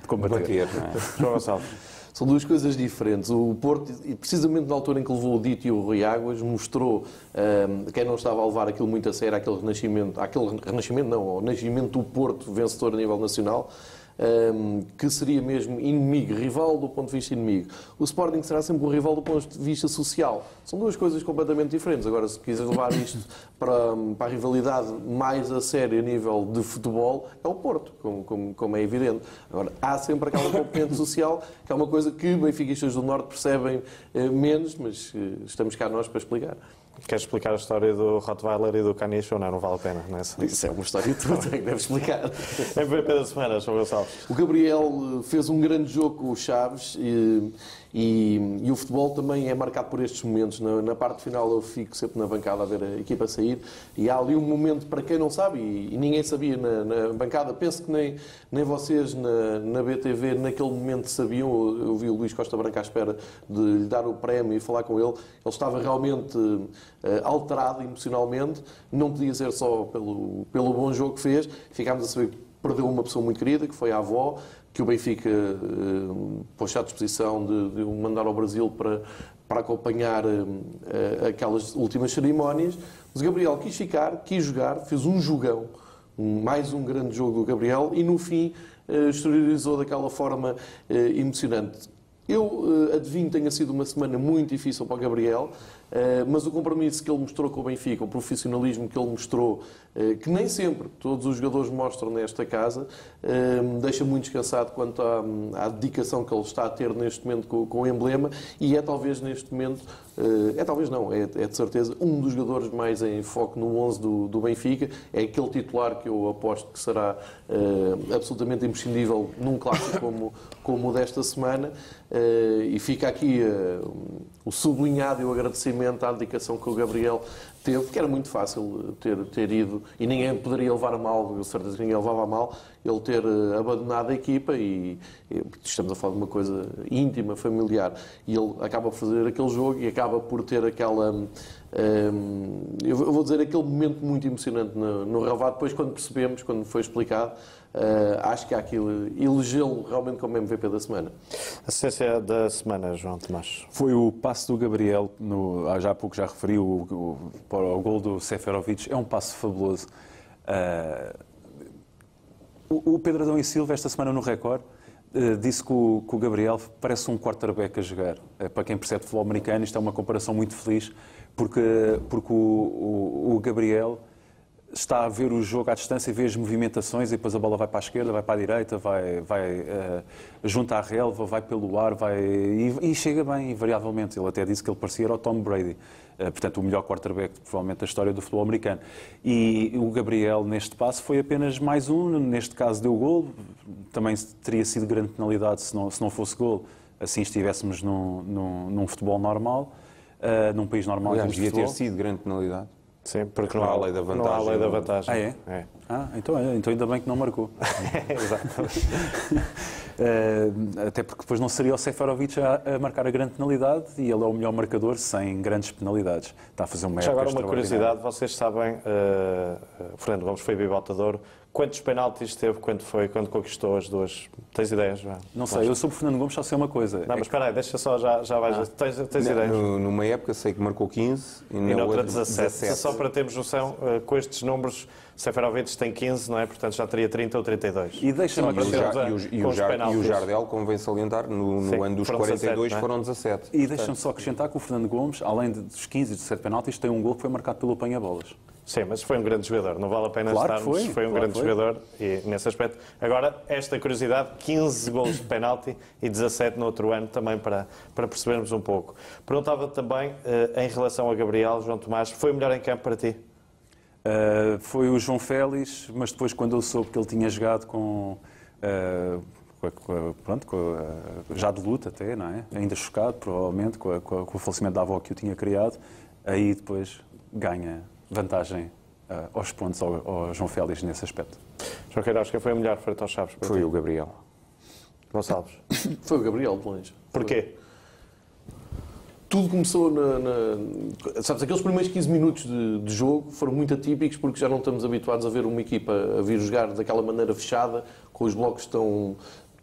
de combater. É? João Gonçalves. São duas coisas diferentes. O Porto, precisamente na altura em que levou o Dito e o Rui Águas, mostrou um, quem não estava a levar aquilo muito a sério, aquele renascimento, aquele renascimento não, o nascimento do Porto vencedor a nível nacional, um, que seria mesmo inimigo, rival do ponto de vista inimigo. O Sporting será sempre um rival do ponto de vista social. São duas coisas completamente diferentes. Agora, se quiser levar isto para, para a rivalidade mais a sério a nível de futebol, é o Porto, como, como, como é evidente. Agora, há sempre aquela componente social, que é uma coisa que benfiquistas do Norte percebem eh, menos, mas eh, estamos cá nós para explicar. Queres explicar a história do Rottweiler e do Caniche ou não? Não vale a pena, não é? Isso é uma história que tu deve explicar. MVP da semana, João Gonçalves. O Gabriel eh, fez um grande jogo com o Chaves e, e, e o futebol também é marcado por estes momentos. Na, na, parte final eu fico sempre na bancada a ver a equipa sair. E há ali um momento, para quem não sabe, e, e ninguém sabia na, na, bancada, penso que nem, nem vocês na, na BTV naquele momento sabiam, eu, eu vi o Luís Costa Branca à espera de lhe dar o prémio e falar com ele, ele estava realmente uh, alterado emocionalmente, não podia ser só pelo, pelo bom jogo que fez, ficámos a saber perdeu uma pessoa muito querida, que foi a avó, que o Benfica uh, pôs à disposição de, de o mandar ao Brasil para, para acompanhar uh, aquelas últimas cerimónias. Mas o Gabriel quis ficar, quis jogar, fez um jogão, mais um grande jogo do Gabriel e no fim uh, exteriorizou daquela forma uh, emocionante. Eu uh, adivinho que tenha sido uma semana muito difícil para o Gabriel, mas o compromisso que ele mostrou com o Benfica, o profissionalismo que ele mostrou, uh, que nem sempre todos os jogadores mostram nesta casa, deixa muito descansado quanto à, à, dedicação que ele está a ter neste momento com, com o emblema e é talvez neste momento, é talvez não, é, é, de certeza um dos jogadores mais em foco no 11 do, do Benfica, é aquele titular que eu aposto que será absolutamente imprescindível num clássico como, como o desta semana. Uh, e fica aqui uh, o sublinhado e o agradecimento à dedicação que o Gabriel teve, que era muito fácil ter, ter ido, e ninguém poderia levar a mal, eu certeza que ninguém levava a mal, ele ter abandonado a equipa, e, e, estamos a falar de uma coisa íntima, familiar, e ele acaba por fazer aquele jogo e acaba por ter aquela. Um, eu vou dizer aquele momento muito emocionante no, no depois quando percebemos, quando foi explicado, Uh, acho que há que elegê-lo realmente como MVP da semana. Assistência da semana, João Tomás. Foi o passo do Gabriel, no, já há pouco já referi, o, o, o, o gol do Seferovic. É um passo fabuloso. Uh, o, o Pedro Adão e Silva, esta semana no Record, uh, disse que o, que o, Gabriel parece um quarterback a jogar. para quem percebe futebol americano, isto é uma comparação muito feliz, porque, porque o, o Gabriel está a ver o jogo à distância e vê as movimentações e depois a bola vai para a esquerda, vai para a direita, vai, vai uh, junto à relva, vai pelo ar vai, e, e, chega bem, invariavelmente. Ele até disse que ele parecia o Tom Brady, uh, portanto, o melhor quarterback, provavelmente, da história do futebol americano. E o Gabriel, neste passo, foi apenas mais um, neste caso deu gol, também teria sido grande penalidade se não, se não fosse gol, assim estivéssemos num, num, num futebol normal, uh, num país normal. Aliás, devia ter sido grande penalidade. Sim, porque não, há, lei da vantagem. Não há lei da vantagem. Ah, é? é. Ah, então, então ainda bem que não marcou. Exatamente. uh, até porque depois não seria o Seferovic a, a, marcar a grande penalidade e ele é o melhor marcador sem grandes penalidades. Está a fazer um Já agora uma curiosidade, vocês sabem, uh, Fernando Gomes foi bibotador, Quantos penaltis teve quando foi, quando conquistou as duas? Tens ideias? Já? Não sei, eu sobre Fernando Gomes só sei uma coisa. Não, é mas espera aí, deixa só, já, já vais. Ah. Tens, tens ideias? No, numa época sei que marcou 15 e, e noutra 17. 17. Só para termos noção, uh, com estes números, Seferovic tem 15, não é? Portanto já teria 30 ou 32. E deixa-me e, e, e, o Jardel, convém salientar, no, no Sim, ano dos 42 17, é? foram 17. E deixa-me só acrescentar que o Fernando Gomes, além dos 15 e 17 penaltis, tem um gol que foi marcado pelo apanha-bolas. Sim, mas foi um grande jogador, não vale a pena claro estarmos. Foi, foi um claro grande foi. jogador e nesse aspecto. Agora, esta curiosidade: 15 gols de penalti e 17 no outro ano, também para, para percebermos um pouco. Perguntava também, eh, em relação a Gabriel, João Tomás, foi o melhor em campo para ti? Uh, foi o João Félix, mas depois, quando eu soube que ele tinha jogado com. Uh, pronto, já de luta até, não é? Ainda chocado, provavelmente, com, com, com o falecimento da avó que o tinha criado, aí depois ganha vantagem uh, aos pontos ao, ao, João Félix nesse aspecto. João Queiroz, quem foi a melhor frente aos Chaves? Foi ti? o Gabriel. Gonçalves? foi o Gabriel, de longe. Porquê? Tudo começou na, na, Sabes, aqueles primeiros 15 minutos de, de, jogo foram muito atípicos porque já não estamos habituados a ver uma equipa a vir jogar daquela maneira fechada, com os blocos tão,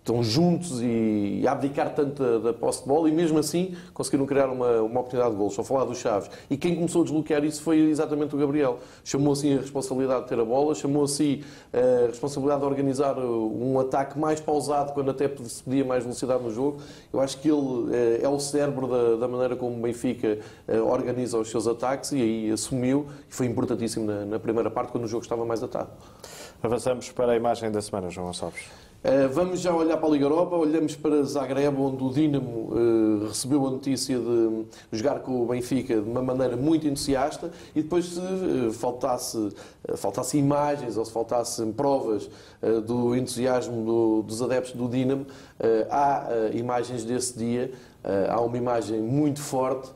estão juntos e, abdicar tanto da, posse de bola e mesmo assim conseguiram criar uma, uma oportunidade de gol. Só falar dos Chaves. E quem começou a desbloquear isso foi exatamente o Gabriel. Chamou assim a responsabilidade de ter a bola, chamou assim a responsabilidade de organizar um ataque mais pausado quando até se pedia mais velocidade no jogo. Eu acho que ele é, é o cérebro da, da, maneira como o Benfica eh, organiza os seus ataques e aí assumiu e foi importantíssimo na, na primeira parte quando o jogo estava mais atado. Avançamos para a imagem da semana, João Gonçalves. Uh, vamos já olhar para a Liga Europa, olhamos para Zagreb, onde o Dinamo uh, recebeu a notícia de jogar com o Benfica de uma maneira muito entusiasta. E depois se uh, faltasse, faltasse imagens ou se faltassem provas do entusiasmo do, dos adeptos do Dinamo, há imagens desse dia, há uma imagem muito forte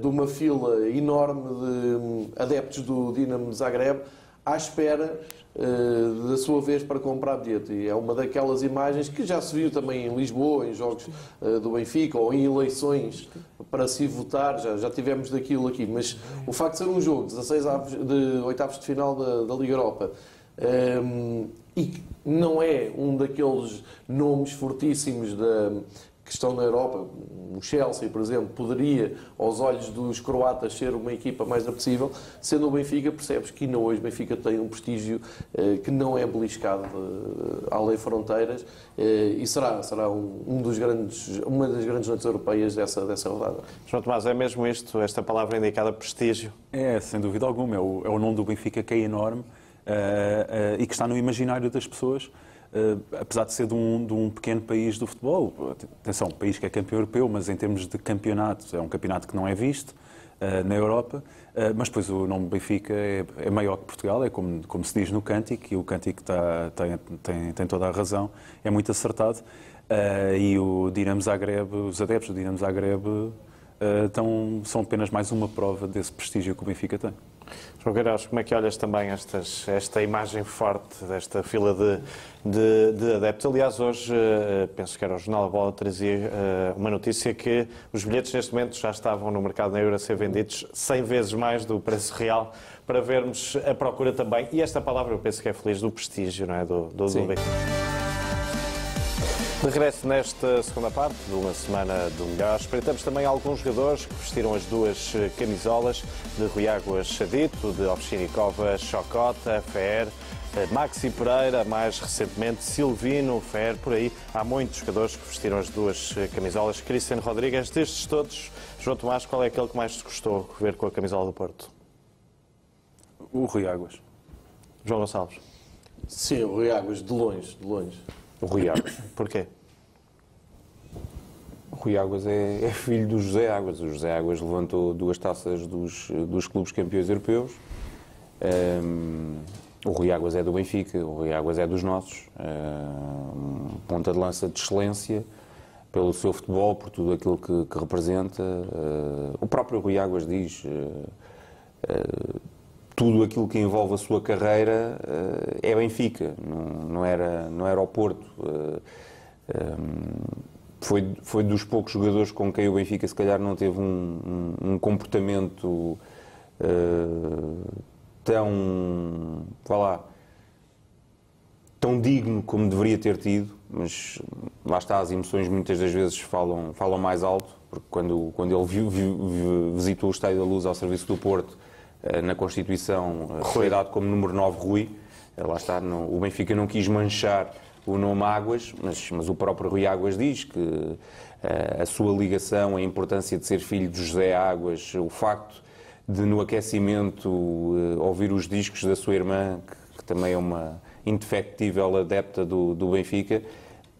de uma fila enorme de um, adeptos do Dinamo de Zagreb à espera uh, da sua vez para comprar bilhete. E é uma daquelas imagens que já se viu também em Lisboa, em jogos uh, do Benfica ou em eleições para se votar, já, já tivemos daquilo aqui. Mas o facto de ser um jogo, 16 avos, de oitavos de final da, da Liga Europa, um, eh, e não é um daqueles nomes fortíssimos da, que estão na Europa, o Chelsea, por exemplo, poderia, aos olhos dos croatas, ser uma equipa mais apetecível, sendo o Benfica, percebes que ainda hoje o Benfica tem um prestígio eh, que não é beliscado eh, além fronteiras eh, e será, será um, um, dos grandes, uma das grandes noites europeias dessa, dessa rodada. João Tomás, é mesmo isto, esta palavra indicada, prestígio? É, sem dúvida alguma. É o, é o nome do Benfica que é enorme uh, uh, e que está no imaginário das pessoas. Uh, apesar de ser de um, de um, pequeno país do futebol, atenção, um país que é campeão europeu, mas em termos de campeonato, é um campeonato que não é visto uh, na Europa, uh, mas depois o nome Benfica é, é, maior que Portugal, é como, como se diz no cântico, e o cântico tá, tem, tem, tem, toda a razão, é muito acertado, e o Dinamo Zagreb, os adeptos do Dinamo Zagreb são apenas mais uma prova desse prestígio que o Benfica tem. João Queiroz, como é que olhas também estas, esta imagem forte desta fila de, de, de adeptos? Aliás, hoje, uh, penso que era o Jornal da Bola, trazia uh, uma notícia que os bilhetes neste momento já estavam no mercado negro a ser vendidos 100 vezes mais do preço real, para vermos a procura também, e esta palavra eu penso que é feliz, do prestígio não é? do, do. De regresso nesta segunda parte de uma semana do melhor, espreitamos também alguns jogadores que vestiram as duas camisolas de Rui Águas Chadito, de Ovchinikova Chocota, Fer, eh, Maxi Pereira, mais recentemente Silvino, Fer, por aí. Há muitos jogadores que vestiram as duas camisolas. Cristiano Rodrigues, destes todos, João Tomás, qual é aquele que mais te gostou ver com a camisola do Porto? O Rui Águas. João Gonçalves. Sim, o Rui Águas, de longe, de longe. O Rui Águas. Porquê? O Rui Águas é, é, filho do José Águas. O José Águas levantou duas taças dos, dos clubes campeões europeus. Um, o Rui Águas é do Benfica, o Rui Águas é dos nossos. Um, ponta de lança de excelência pelo seu futebol, por tudo aquilo que, que representa. Uh, o próprio Rui Águas diz. Uh, uh, tudo aquilo que envolve a sua carreira uh, é Benfica, não, não, era, não era o Porto. Uh, eh, um, foi, foi dos poucos jogadores com quem o Benfica se calhar não teve um, um, um comportamento uh, tão, vá lá, tão digno como deveria ter tido, mas lá está, as emoções muitas das vezes falam, falam mais alto, porque quando, quando ele viu, viu, visitou o Estádio da Luz ao serviço do Porto, na Constituição eh, foi dado como número 9 Rui. Eh, lá está, não, o Benfica não quis manchar o nome Águas, mas, mas o próprio Rui Águas diz que a sua ligação, a importância de ser filho de José Águas, o facto de no aquecimento ouvir os discos da sua irmã, que, que também é uma indefectível adepta do, do Benfica,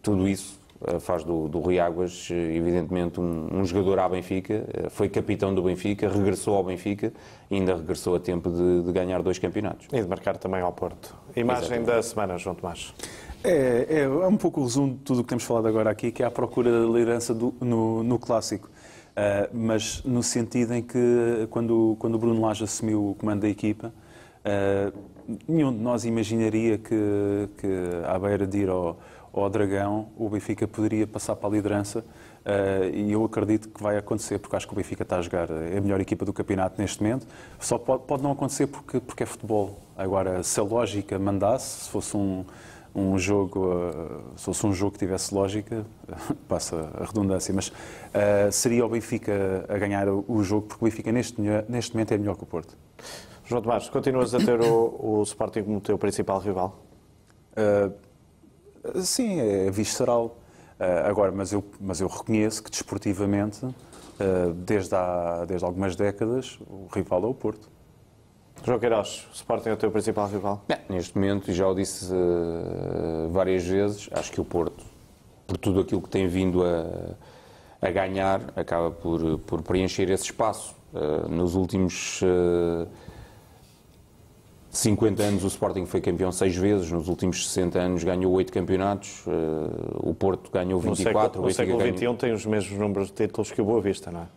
tudo isso eh, faz do, do Rui Águas, eh, evidentemente, um, um, jogador à Benfica, eh, foi capitão do Benfica, regressou ao Benfica e ainda regressou a tempo de, de ganhar dois campeonatos. E de marcar também ao Porto. Imagem Exatamente. da semana, João Tomás. É, é, é, um pouco o resumo de tudo o que temos falado agora aqui, que é a procura da liderança do, no, no clássico. Uh, mas no sentido em que, quando, quando o Bruno Lage assumiu o comando da equipa, uh, nenhum de nós imaginaria que, que à beira de ir ao ao Dragão, o Benfica poderia passar para a liderança uh, e eu acredito que vai acontecer, porque acho que o Benfica está a jogar, é a melhor equipa do campeonato neste momento. Só pode, pode não acontecer porque, porque é futebol. Agora, se a lógica mandasse, se fosse um, um jogo, uh, se fosse um jogo que tivesse lógica, passa a redundância, mas uh, seria o Benfica a ganhar o, jogo, porque o Benfica neste, neste momento é melhor que o Porto. João Tomás, continuas a ter o, o Sporting como teu principal rival? Uh, Sim, é visceral. Uh, agora, mas eu, mas eu reconheço que desportivamente, uh, desde, há, desde algumas décadas, o rival é o Porto. João Queiroz, o Sporting é o teu principal rival? É, neste momento, e já o disse uh, várias vezes, acho que o Porto, por tudo aquilo que tem vindo a, a ganhar, acaba por, por preencher esse espaço. Uh, nos últimos uh, 50 anos o Sporting foi campeão seis vezes, nos últimos 60 anos ganhou oito campeonatos, uh, o Porto ganhou 24, no século, o século XXI tem os mesmos números de títulos que o Boa Vista, não é?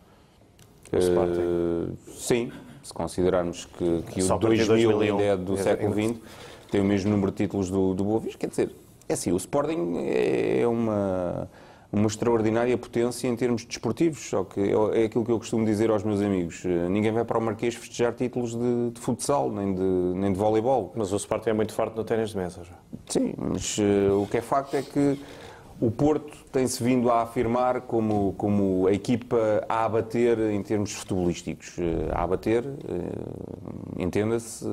Uh, sim, se considerarmos que, que o 2000 2001, ainda é do século XX, tem o mesmo número de títulos do, do Boa Vista, quer dizer, é assim, o Sporting é uma uma extraordinária potência em termos desportivos, só que é, aquilo que eu costumo dizer aos meus amigos. Eh, ninguém vai para o Marquês festejar títulos de, de futsal, nem de, nem de voleibol. Mas o Sporting é muito forte no ténis de mesa. Já. Sim, mas uh, o que é facto é que o Porto tem-se vindo a afirmar como, como a equipa a abater em termos futebolísticos. Eh, a abater, entenda-se,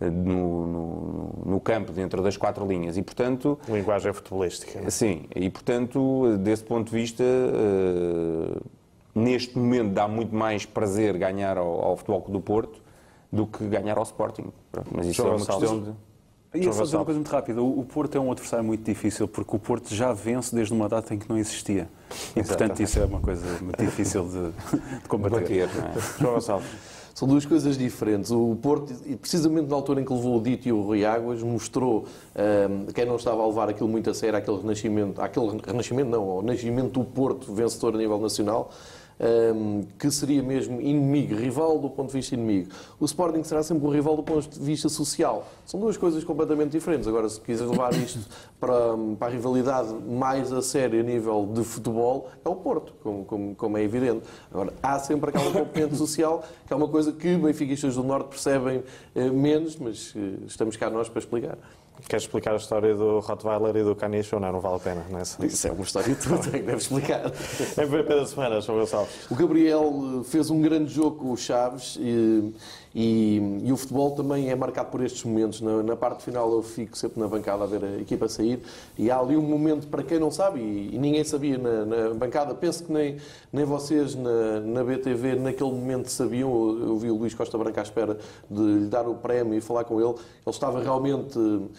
no, no, no, campo, dentro das quatro linhas. E, portanto... Linguagem futebolística. É? Sim, e, portanto, desse ponto de vista, uh, neste momento dá muito mais prazer ganhar ao, ao Futebol Clube do Porto do que ganhar ao Sporting. Pronto, mas isso João é uma questão de... E só dizer uma coisa muito rápida. O Porto é um adversário muito difícil porque o Porto já vence desde uma data em que não existia. E, portanto, isso é uma coisa muito difícil de, de combater. Bater, não é? João Gonçalves. São duas coisas diferentes. O Porto, precisamente na altura em que levou o Dito e o Rui Águas, mostrou um, quem não estava a levar aquilo muito a sério, aquele renascimento, aquele renascimento não, o nascimento do Porto vencedor a nível nacional um, que seria mesmo inimigo, rival do ponto de vista inimigo. O Sporting será sempre um rival do ponto de vista social. São duas coisas completamente diferentes. Agora, se quiser levar isto para, para a rivalidade mais a sério a nível de futebol, é o Porto, como, como, como é evidente. Agora, há sempre aquela componente social, que é uma coisa que benfiquistas do Norte percebem eh, menos, mas eh, estamos cá nós para explicar. Queres explicar a história do Rottweiler e do Caniche ou não? Não vale a pena, não é? Isso é uma história tudo, é que deve explicar. MVP da semana, João Gonçalves. O Gabriel fez um grande jogo com o Chaves e e, e, o futebol também é marcado por estes momentos. Na, na, parte final eu fico sempre na bancada a ver a equipa sair. E há ali um momento, para quem não sabe, e, e ninguém sabia na, na, bancada, penso que nem, nem vocês na, na BTV naquele momento sabiam, eu, eu, vi o Luís Costa Branca à espera de lhe dar o prémio e falar com ele, ele estava realmente uh,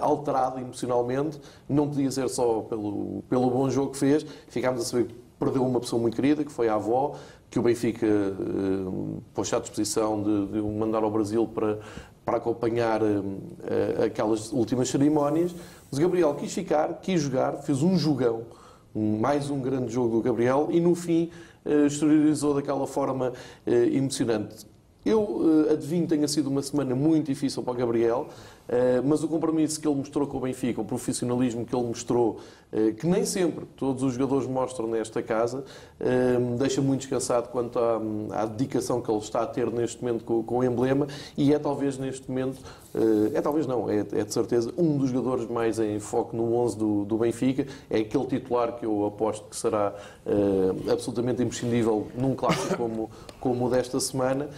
alterado emocionalmente, não podia ser só pelo, pelo bom jogo que fez, ficámos a saber perdeu uma pessoa muito querida, que foi a avó, que o Benfica uh, pôs à disposição de, de o mandar ao Brasil para, para acompanhar uh, aquelas últimas cerimónias. Mas o Gabriel quis ficar, quis jogar, fez um jogão, mais um grande jogo do Gabriel e no fim uh, exteriorizou daquela forma uh, emocionante. Eu uh, adivinho que tenha sido uma semana muito difícil para o Gabriel, mas o compromisso que ele mostrou com o Benfica, o profissionalismo que ele mostrou eh, que nem sempre todos os jogadores mostram nesta casa, eh, deixa muito descansado quanto à, à dedicação que ele está a ter neste momento com, com o emblema e é talvez neste momento, eh, é talvez não, é, é, de certeza um dos jogadores mais em foco no 11 do, do Benfica, é aquele titular que eu aposto que será absolutamente imprescindível num clássico como, como o desta semana.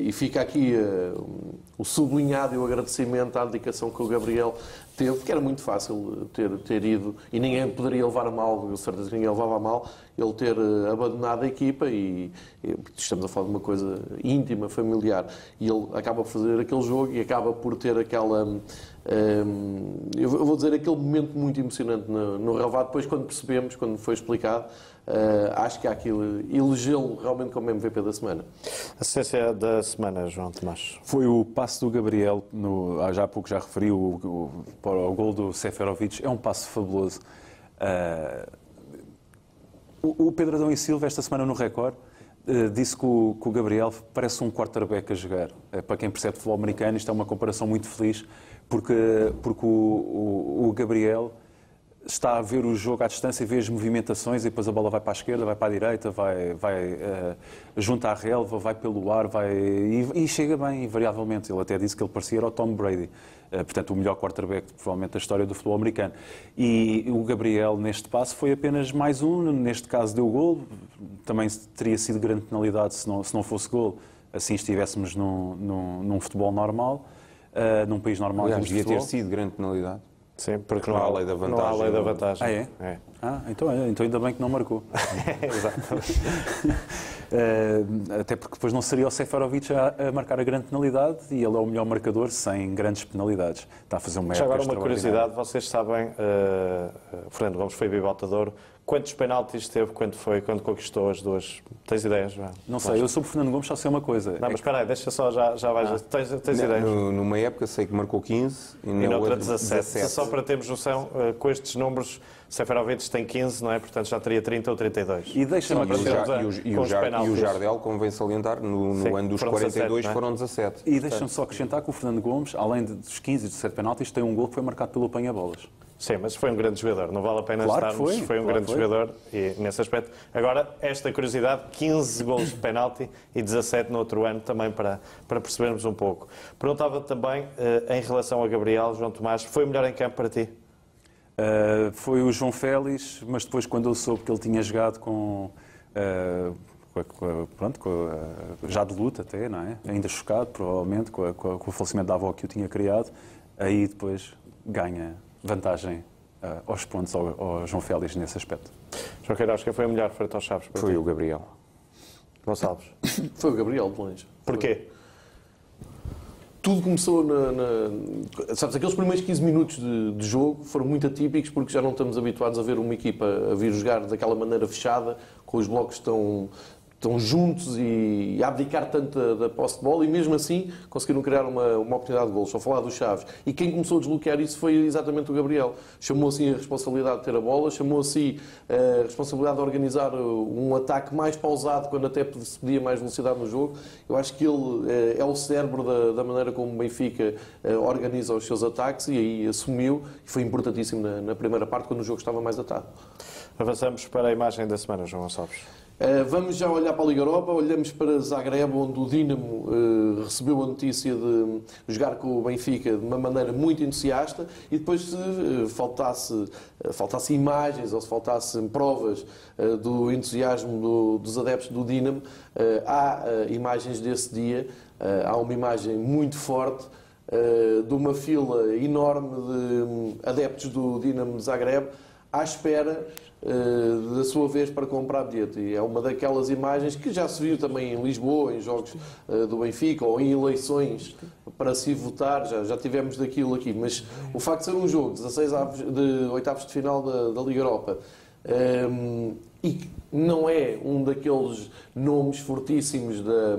E fica aqui o sublinhado e o agradecimento à dedicação que o Gabriel teve, que era muito fácil ter, ter ido, e ninguém poderia levar a mal, eu certeza ninguém levava a mal, ele ter eh, abandonado a equipa e, e, estamos a falar de uma coisa íntima, familiar, e ele acaba por fazer aquele jogo e acaba por ter aquela, um, eu vou dizer, aquele momento muito emocionante no, no relvado, depois quando percebemos, quando foi explicado, Uh, acho que há que elegê-lo realmente como MVP da semana. Assistência da semana, João Tomás. Foi o passo do Gabriel, no, já há pouco já referi o, o, o, o gol do Seferovic, é um passo fabuloso. Uh, o, o Pedro Adão e Silva, esta semana no Record, uh, disse que o, que o, Gabriel parece um quarterback a jogar. para quem percebe futebol americano, isto é uma comparação muito feliz, porque, porque o Gabriel está a ver o jogo à distância e vê as movimentações e depois a bola vai para a esquerda, vai para a direita, vai, vai uh, junto à relva, vai pelo ar vai, e, e, chega bem, invariavelmente. Ele até disse que ele parecia o Tom Brady, uh, portanto, o melhor quarterback, provavelmente, da história do futebol americano. E o Gabriel, neste passo, foi apenas mais um, neste caso deu gol, também teria sido grande penalidade se não, se não fosse gol, assim estivéssemos num, num, num futebol normal, uh, num país normal. Aliás, devia ter sido grande penalidade. Sim, porque não, há lei da vantagem. Não há lei da vantagem. Ah, é? é. Ah, então, é, então ainda bem que não marcou. Exatamente. Uh, até porque depois não seria o Seferovic a, a, marcar a grande penalidade e ele é o melhor marcador sem grandes penalidades. Está a fazer uma Já agora uma curiosidade, vocês sabem, uh, Fernando Gomes foi bibotador, quantos penaltis teve quando foi, quando conquistou as duas? Tens ideias? Não, não sei, eu sobre Fernando Gomes só sei uma coisa. Não, é mas espera aí, deixa só, já, já vais. Ah. Tens, tens ideias? No, numa época sei que marcou 15 e, e na outra 17. 17. Só para termos noção, uh, com estes números Seferovic tem 15, não é? Portanto já teria 30 ou 32. E deixa-me acrescentar. E, o, e, o, e o Jardel, convém salientar, no, no Sim, ano dos 42 17, é? foram 17. E deixa-me só acrescentar que o Fernando Gomes, além dos 15 e 17 penaltis, tem um gol que foi marcado pelo Panha-Bolas. Sim, mas foi um grande jogador, não vale a pena claro estarmos. Foi, foi um claro grande foi. jogador e, nesse aspecto. Agora, esta curiosidade: 15 gols de penalti e 17 no outro ano, também para, para percebermos um pouco. Perguntava também, uh, em relação a Gabriel, João Tomás, foi o melhor em campo para ti? Uh, foi o João Félix, mas depois, quando eu soube que ele tinha jogado com. Uh, com, pronto, com já de luta até, não é? Ainda chocado, provavelmente, com, com, o falecimento da avó que o tinha criado, aí depois ganha vantagem uh, aos pontos ao, ao, João Félix nesse aspecto. João Queiroz, quem foi o melhor frente aos Chaves? Foi ti? o Gabriel. Gonçalves? foi o Gabriel, de longe. Porquê? tudo começou na, na, Sabes, aqueles primeiros 15 minutos de, de, jogo foram muito atípicos porque já não estamos habituados a ver uma equipa a vir jogar daquela maneira fechada, com os blocos tão, estão juntos e abdicar tanto da, da posse de bola e mesmo assim conseguiram criar uma, uma oportunidade de gol. Só falar dos Chaves. E quem começou a desbloquear isso foi exatamente o Gabriel. Chamou assim a responsabilidade de ter a bola, chamou assim a responsabilidade de organizar um ataque mais pausado quando até se pedia mais velocidade no jogo. Eu acho que ele é, é o cérebro da, da, maneira como o Benfica eh, organiza os seus ataques e aí assumiu e foi importantíssimo na, na primeira parte quando o jogo estava mais atado. Avançamos para a imagem da semana, João Gonçalves. Eh, vamos já olhar para a Liga Europa, olhamos para Zagreb, onde o Dinamo uh, recebeu a notícia de jogar com o Benfica de uma maneira muito entusiasta. E depois se uh, faltasse, faltasse imagens ou se faltassem provas do entusiasmo do, dos adeptos do Dinamo, há imagens desse dia, há uma imagem muito forte de uma fila enorme de um, adeptos do Dinamo Zagreb à espera uh, da sua vez para comprar bilhete. E é uma daquelas imagens que já se viu também em Lisboa, em jogos uh, do Benfica ou em eleições para se votar, já, já tivemos daquilo aqui. Mas o facto de ser um jogo, 16 avos, de oitavos de final da, da Liga Europa, um, eh, e não é um daqueles nomes fortíssimos da,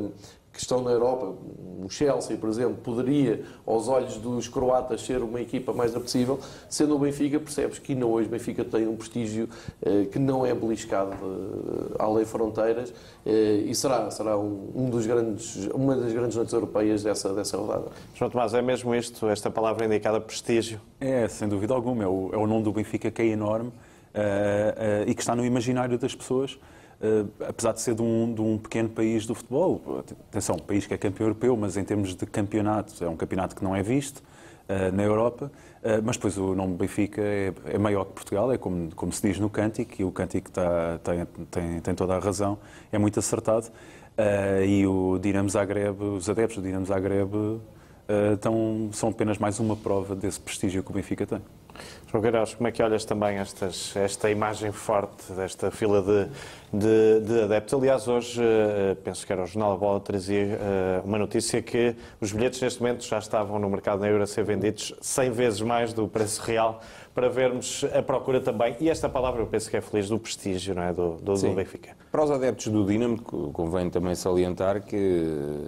que estão na Europa, o Chelsea, por exemplo, poderia, aos olhos dos croatas, ser uma equipa mais apetecível, sendo o Benfica, percebes que ainda hoje o Benfica tem um prestígio eh, que não é beliscado eh, além fronteiras eh, e será, será um, um, dos grandes, uma das grandes noites europeias dessa, dessa rodada. João Tomás, é mesmo isto, esta palavra indicada prestígio? É, sem dúvida alguma, é o, é o nome do Benfica que é enorme e que está no imaginário das pessoas. Uh, apesar de ser de um, de um, pequeno país do futebol, atenção, um país que é campeão europeu, mas em termos de campeonato, é um campeonato que não é visto uh, na Europa, uh, mas depois o nome Benfica é, é, maior que Portugal, é como, como se diz no cântico, e o cântico tá, tem, tem, tem, toda a razão, é muito acertado, e o Dinamo Zagreb, os adeptos do Dinamo Zagreb, são apenas mais uma prova desse prestígio que o Benfica tem. João Queiroz, como é que olhas também estas, esta imagem forte desta fila de, de, de adeptos? Aliás, hoje, uh, penso que era o Jornal da Bola, trazia uh, uma notícia que os bilhetes neste momento já estavam no mercado negro a ser vendidos 100 vezes mais do preço real, para vermos a procura também, e esta palavra eu penso que é feliz, do prestígio não é? do, do, do Benfica. Para os adeptos do Dinamo, convém também salientar que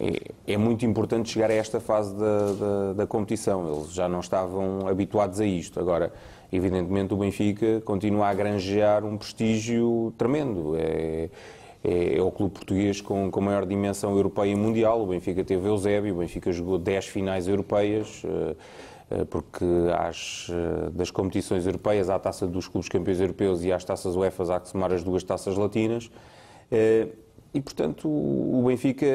é, é, muito importante chegar a esta fase da, da, da, competição. Eles já não estavam habituados a isto. Agora, evidentemente, o Benfica continua a granjear um prestígio tremendo. É, é, é o clube português com, com maior dimensão europeia e mundial. O Benfica teve Eusébio, o Benfica jogou 10 finais europeias. Eh, eh, porque às, eh, das competições europeias a taça dos clubes campeões europeus e às taças UEFA há que somar as duas taças latinas. E, portanto, o Benfica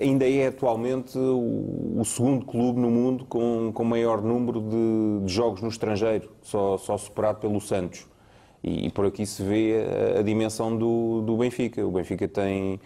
ainda é atualmente o, segundo clube no mundo com, com maior número de, de jogos no estrangeiro, só, só superado pelo Santos. E, e, por aqui se vê a, a dimensão do, do, Benfica. O Benfica tem,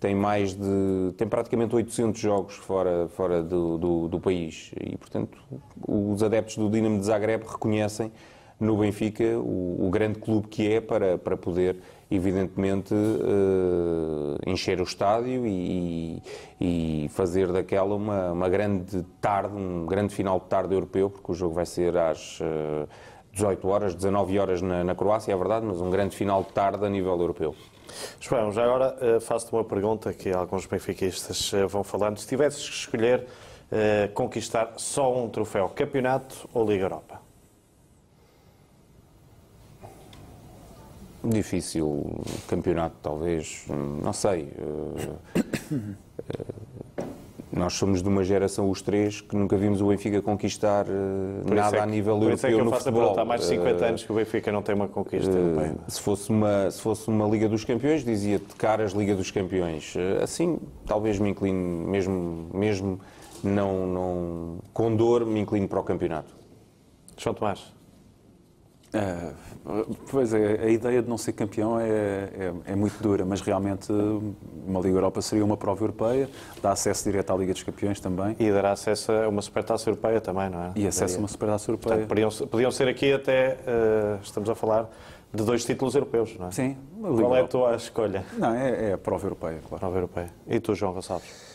tem mais de. tem praticamente 800 jogos fora, fora do, do, do país. E, portanto, os adeptos do Dinamo de Zagreb reconhecem no Benfica o, o grande clube que é para, para poder evidentemente, uh, encher o estádio e, e, fazer daquela uma, uma, grande tarde, um grande final de tarde europeu, porque o jogo vai ser às uh, 18 horas, 19 horas na, na, Croácia, é verdade, mas um grande final de tarde a nível europeu. João, já agora uh, faço-te uma pergunta que alguns benfiquistas uh, vão falando. Se tivesses que escolher uh, conquistar só um troféu, campeonato ou Liga Europa? Difícil campeonato, talvez, não sei. Nós somos de uma geração, os três, que nunca vimos o Benfica conquistar nada é que, a nível por europeu isso é que eu no faço futebol. A pergunta, há mais de 50 anos que o Benfica não tem uma conquista. Se fosse uma, se fosse uma Liga dos Campeões, dizia de caras Liga dos Campeões. Assim, talvez me incline, mesmo, mesmo não, não, com dor, me inclino para o campeonato. João Tomás. Uh, pois é, a ideia de não ser campeão é, é, é, muito dura, mas realmente uma Liga Europa seria uma prova europeia, dá acesso direto à Liga dos Campeões também. E dará acesso a uma supertaça europeia também, não é? E acesso a uma supertaça europeia. Portanto, podiam, podiam, ser aqui até, uh, estamos a falar, de dois títulos europeus, não é? Sim. Qual é a tua escolha? Não, é, é a prova europeia, claro. Prova europeia. E tu, João Gonçalves?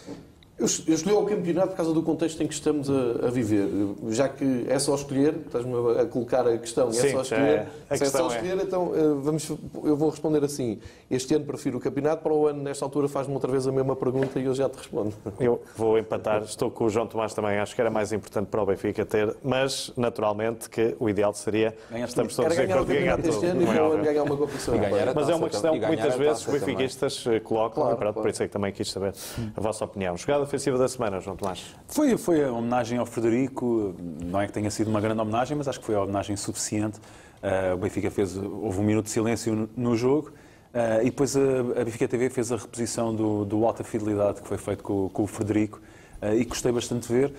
Eu, eu escolhi o campeonato por causa do contexto em que estamos a, a viver. Já que é só escolher, estás-me a, colocar a questão, é só escolher. É, se é só escolher, é. então eh, vamos, eu vou responder assim. Este ano prefiro o campeonato, para o ano, nesta altura, faz-me outra vez a mesma pergunta e eu já te respondo. Eu vou empatar, estou com o João Tomás também, acho que era mais importante para o Benfica ter, mas naturalmente que o ideal seria. Ganhar estamos todos em acordo de ganhar tudo. Este ano e ano ganhar uma competição. Mas é uma questão que muitas vezes os benfiquistas eh, colocam, claro, claro. por isso é que também quis saber a vossa opinião. Jogada ofensiva da semana, João Tomás? Foi, foi a homenagem ao Frederico, não é que tenha sido uma grande homenagem, mas acho que foi a homenagem suficiente. Uh, o Benfica fez, houve um minuto de silêncio no, no jogo uh, e depois a, a, Benfica TV fez a reposição do, do Alta Fidelidade que foi feito com, com o Frederico uh, e gostei bastante de ver.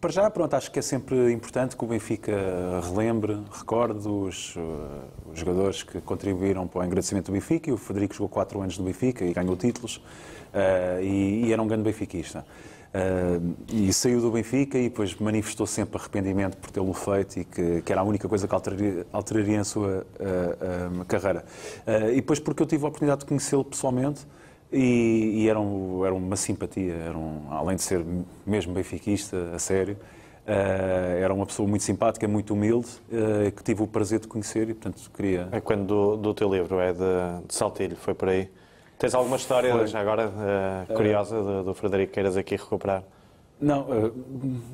para já, pronto, acho que é sempre importante que o Benfica relembre, recorde os, os jogadores que contribuíram para o engrandecimento do Benfica. E o Frederico jogou 4 anos no Benfica e ganhou títulos. Uh, e, e, era um grande benfiquista. Uh, e saiu do Benfica e depois manifestou sempre arrependimento por tê-lo feito e que, que, era a única coisa que alteraria, alteraria a sua uh, carreira. e depois porque eu tive a oportunidade de conhecê-lo pessoalmente e, e era, um, era, uma simpatia, era um, além de ser mesmo benfiquista, a sério, era uma pessoa muito simpática, muito humilde, que tive o prazer de conhecer e, portanto, queria... É quando do, do teu livro, é de, de Saltilho, foi por aí? Tens alguma história Foi. já agora uh, curiosa do, do Frederico queiras aqui recuperar? Não, uh,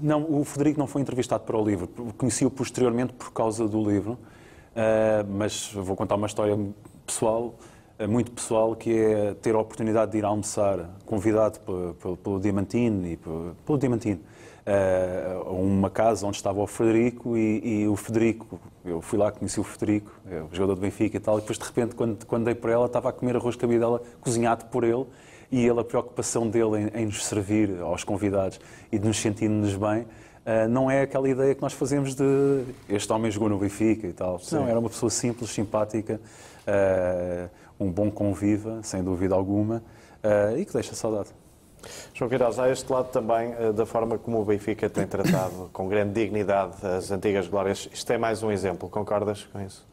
não, o Frederico não foi entrevistado para o livro. Conheci-o posteriormente por causa do livro, mas vou contar uma história pessoal, muito pessoal, que é ter a oportunidade de ir almoçar, convidado pelo Diamantino e pelo, pelo Diamantino, a uma casa onde estava o Frederico e, e, o Frederico, eu fui lá, conheci o Frederico, é o jogador do Benfica e tal, e depois de repente, quando, quando dei por ela, estava a comer arroz de cabidela cozinhado por ele e ele, a preocupação dele em, em nos servir aos convidados e de nos sentirmos bem, Uh, não é aquela ideia que nós fazemos de este homem jogou no Benfica e tal. Sim. Não, era uma pessoa simples, simpática, uh, um bom conviva, sem dúvida alguma, uh, e que deixa saudade. João Queiroz, há este lado também eh, da forma como o Benfica tem tratado com grande dignidade as antigas glórias. Isto é mais um exemplo, concordas com isso?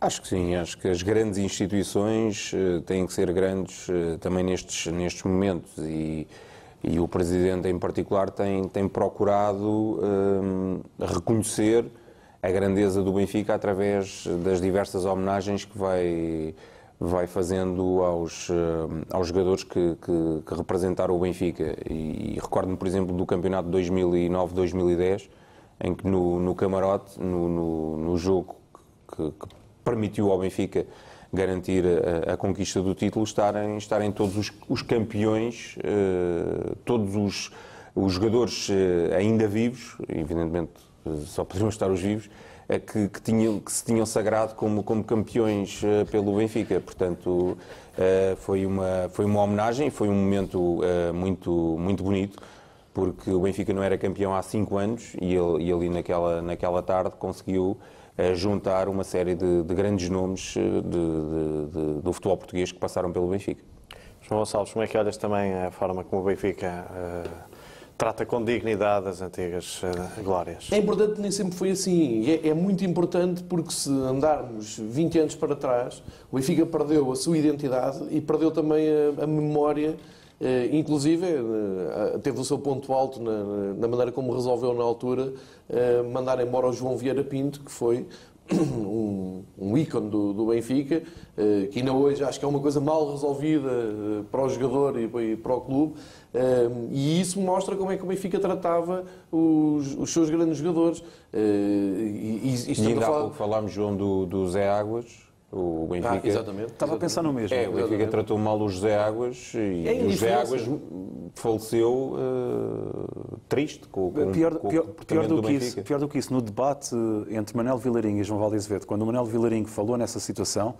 Acho que sim, acho que as grandes instituições uh, têm que ser grandes uh, também nestes, nestes momentos e, e, o Presidente em particular tem, tem procurado uh, reconhecer a grandeza do Benfica através das diversas homenagens que vai vai fazendo aos, eh, aos jogadores que, que, que representaram o Benfica. E, e recordo-me, por exemplo, do campeonato 2009-2010, em que no, no camarote, no, no, no jogo que, que, permitiu ao Benfica garantir a, a, conquista do título, estarem, estarem todos os, os campeões, eh, todos os, os jogadores eh, ainda vivos, evidentemente só poderiam estar os vivos, que, que, tinham, que se tinham sagrado como, como campeões uh, pelo Benfica. Portanto, uh, foi, uma, foi uma homenagem, foi um momento uh, muito, muito bonito, porque o Benfica não era campeão há cinco anos e ele, e ali naquela, naquela tarde conseguiu juntar uma série de, de grandes nomes de, de, do futebol português que passaram pelo Benfica. João Gonçalves, como é que olhas também a forma como o Benfica trata com dignidade as antigas uh, glórias. É importante, nem sempre foi assim. É, é, muito importante porque se andarmos 20 anos para trás, o Benfica perdeu a sua identidade e perdeu também a, a memória. Uh, inclusive, uh, teve o seu ponto alto na, na, maneira como resolveu na altura mandar embora o João Vieira Pinto, que foi um, um ícone do, do Benfica, uh, que ainda hoje acho que é uma coisa mal resolvida uh, para o jogador e, e para o clube, uh, e isso mostra como é que o Benfica tratava os, os seus grandes jogadores. e, e, e ainda há falar... pouco falámos, João, do, do Zé Águas, o Benfica. Ah, exatamente. Estava a pensar no mesmo. É, o Benfica exatamente. tratou mal o José Águas e é o José Águas faleceu uh, triste com, com, pior, com pior, o pior do, do que isso, pior do que isso, no debate entre Manuel Vilarinho e João Valde Azevedo, quando o Manuel Vilarinho falou nessa situação,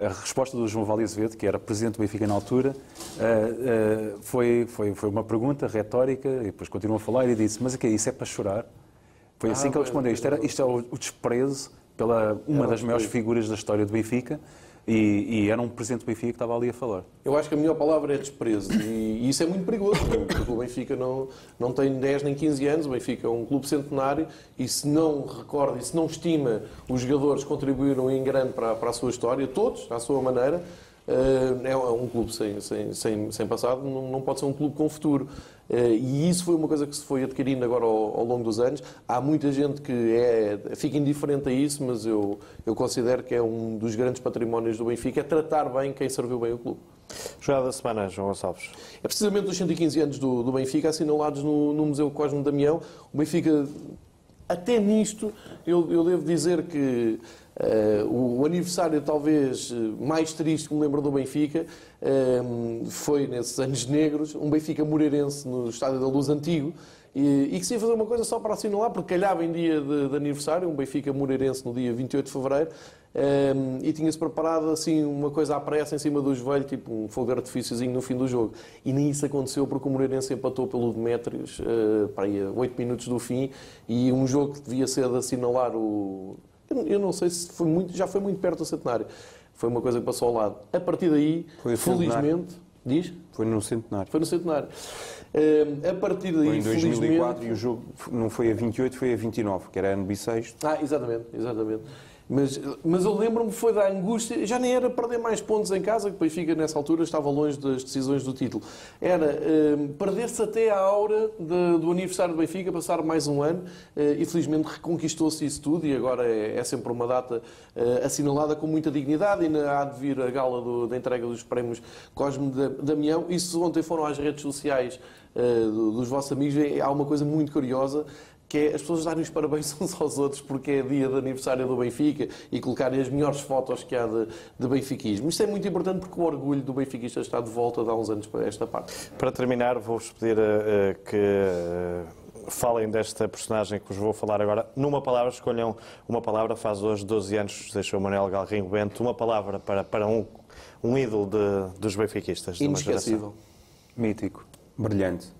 a resposta do João Valde Azevedo, que era presidente do Benfica na altura, uh, uh, foi, foi, foi uma pergunta retórica e depois continuou a falar e disse: Mas o que é isso? É para chorar? Foi assim ah, que ele respondeu. Isto, era, isto é o, o desprezo pela uma das maiores figuras da história do Benfica. E, e, era um presidente do Benfica que estava ali a falar. Eu acho que a melhor palavra é desprezo. E, e isso é muito perigoso, porque o Benfica não, não tem 10 nem 15 anos. O Benfica é um clube centenário e se não recorda e se não estima os jogadores que contribuíram em grande para, para a sua história, todos, à sua maneira, é um clube sem, sem, sem, sem passado, não pode ser um clube com futuro. Eh, e isso foi uma coisa que se foi adquirindo agora ao, ao, longo dos anos. Há muita gente que é, fica indiferente a isso, mas eu, eu considero que é um dos grandes patrimónios do Benfica, é tratar bem quem serviu bem o clube. Jogada da semana, João Gonçalves. É precisamente os 115 anos do, do Benfica, assinalados no, no Museu Cosme Damião. O Benfica, até nisto, eu, eu devo dizer que Uh, o aniversário talvez mais triste que me lembro do Benfica uh, foi nesses anos negros, um Benfica Moreirense no Estádio da Luz Antigo, e, e que se ia fazer uma coisa só para assinalar, porque calhava em dia de, de aniversário, um Benfica Moreirense no dia 28 de Fevereiro, um, e tinha-se preparado assim uma coisa à pressa em cima do joelho, tipo um fogo de artifíciozinho no fim do jogo. E nem isso aconteceu porque o Moreirense empatou pelo Demétrios uh, para aí a 8 minutos do fim, e um jogo que devia ser de assinalar o eu não sei se foi muito, já foi muito perto do centenário. Foi uma coisa que passou ao lado. A partir daí, foi felizmente. Diz? Foi no centenário. Foi no centenário. Uh, a partir daí, foi em 2004 e o jogo não foi a 28, foi a 29, que era ano bissexto. Ah, exatamente, exatamente. Mas, mas eu lembro-me foi da angústia, já nem era perder mais pontos em casa, que o Benfica nessa altura estava longe das decisões do título. Era um, perder-se até a aura de, do aniversário do Benfica, passar mais um ano, uh, e felizmente reconquistou-se isso tudo e agora é, é sempre uma data uh, assinalada com muita dignidade. E ainda há de vir a gala do, da entrega dos prémios Cosme Damião. Isso ontem foram às redes sociais uh, dos vossos amigos. Há uma coisa muito curiosa que é as pessoas darem os parabéns uns aos outros porque é dia de aniversário do Benfica e colocarem as melhores fotos que há de, de benfiquismo. Isto é muito importante porque o orgulho do benfiquista está de volta de há uns anos para esta parte. Para terminar, vou-vos pedir uh, que uh, falem desta personagem que vos vou falar agora. Numa palavra, escolham uma palavra. Faz hoje 12 anos, deixou Manuel Galrinho Bento. Uma palavra para, para um, um ídolo de, dos benfiquistas. Inesquecível. Mítico. Brilhante.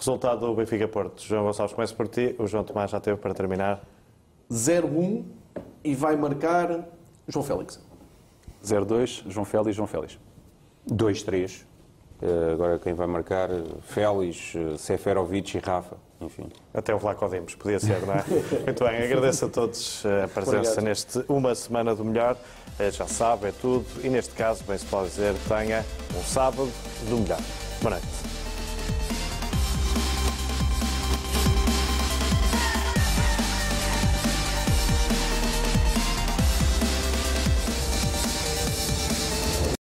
Resultado do Benfica Porto. João Gonçalves, começa por ti. O João Tomás já teve para terminar. 0-1 e vai marcar João Félix. 0-2, João Félix João Félix. 2-3. Eh, agora quem vai marcar, Félix, eh, Seferovic e Rafa. Enfim. Até o Vlaco Dimos, podia ser, não é? Muito bem, agradeço a todos a presença Obrigado. neste Uma Semana do Melhor. Eh, já sabe, é tudo. E neste caso, bem se pode dizer, tenha um sábado do melhor. Boa noite.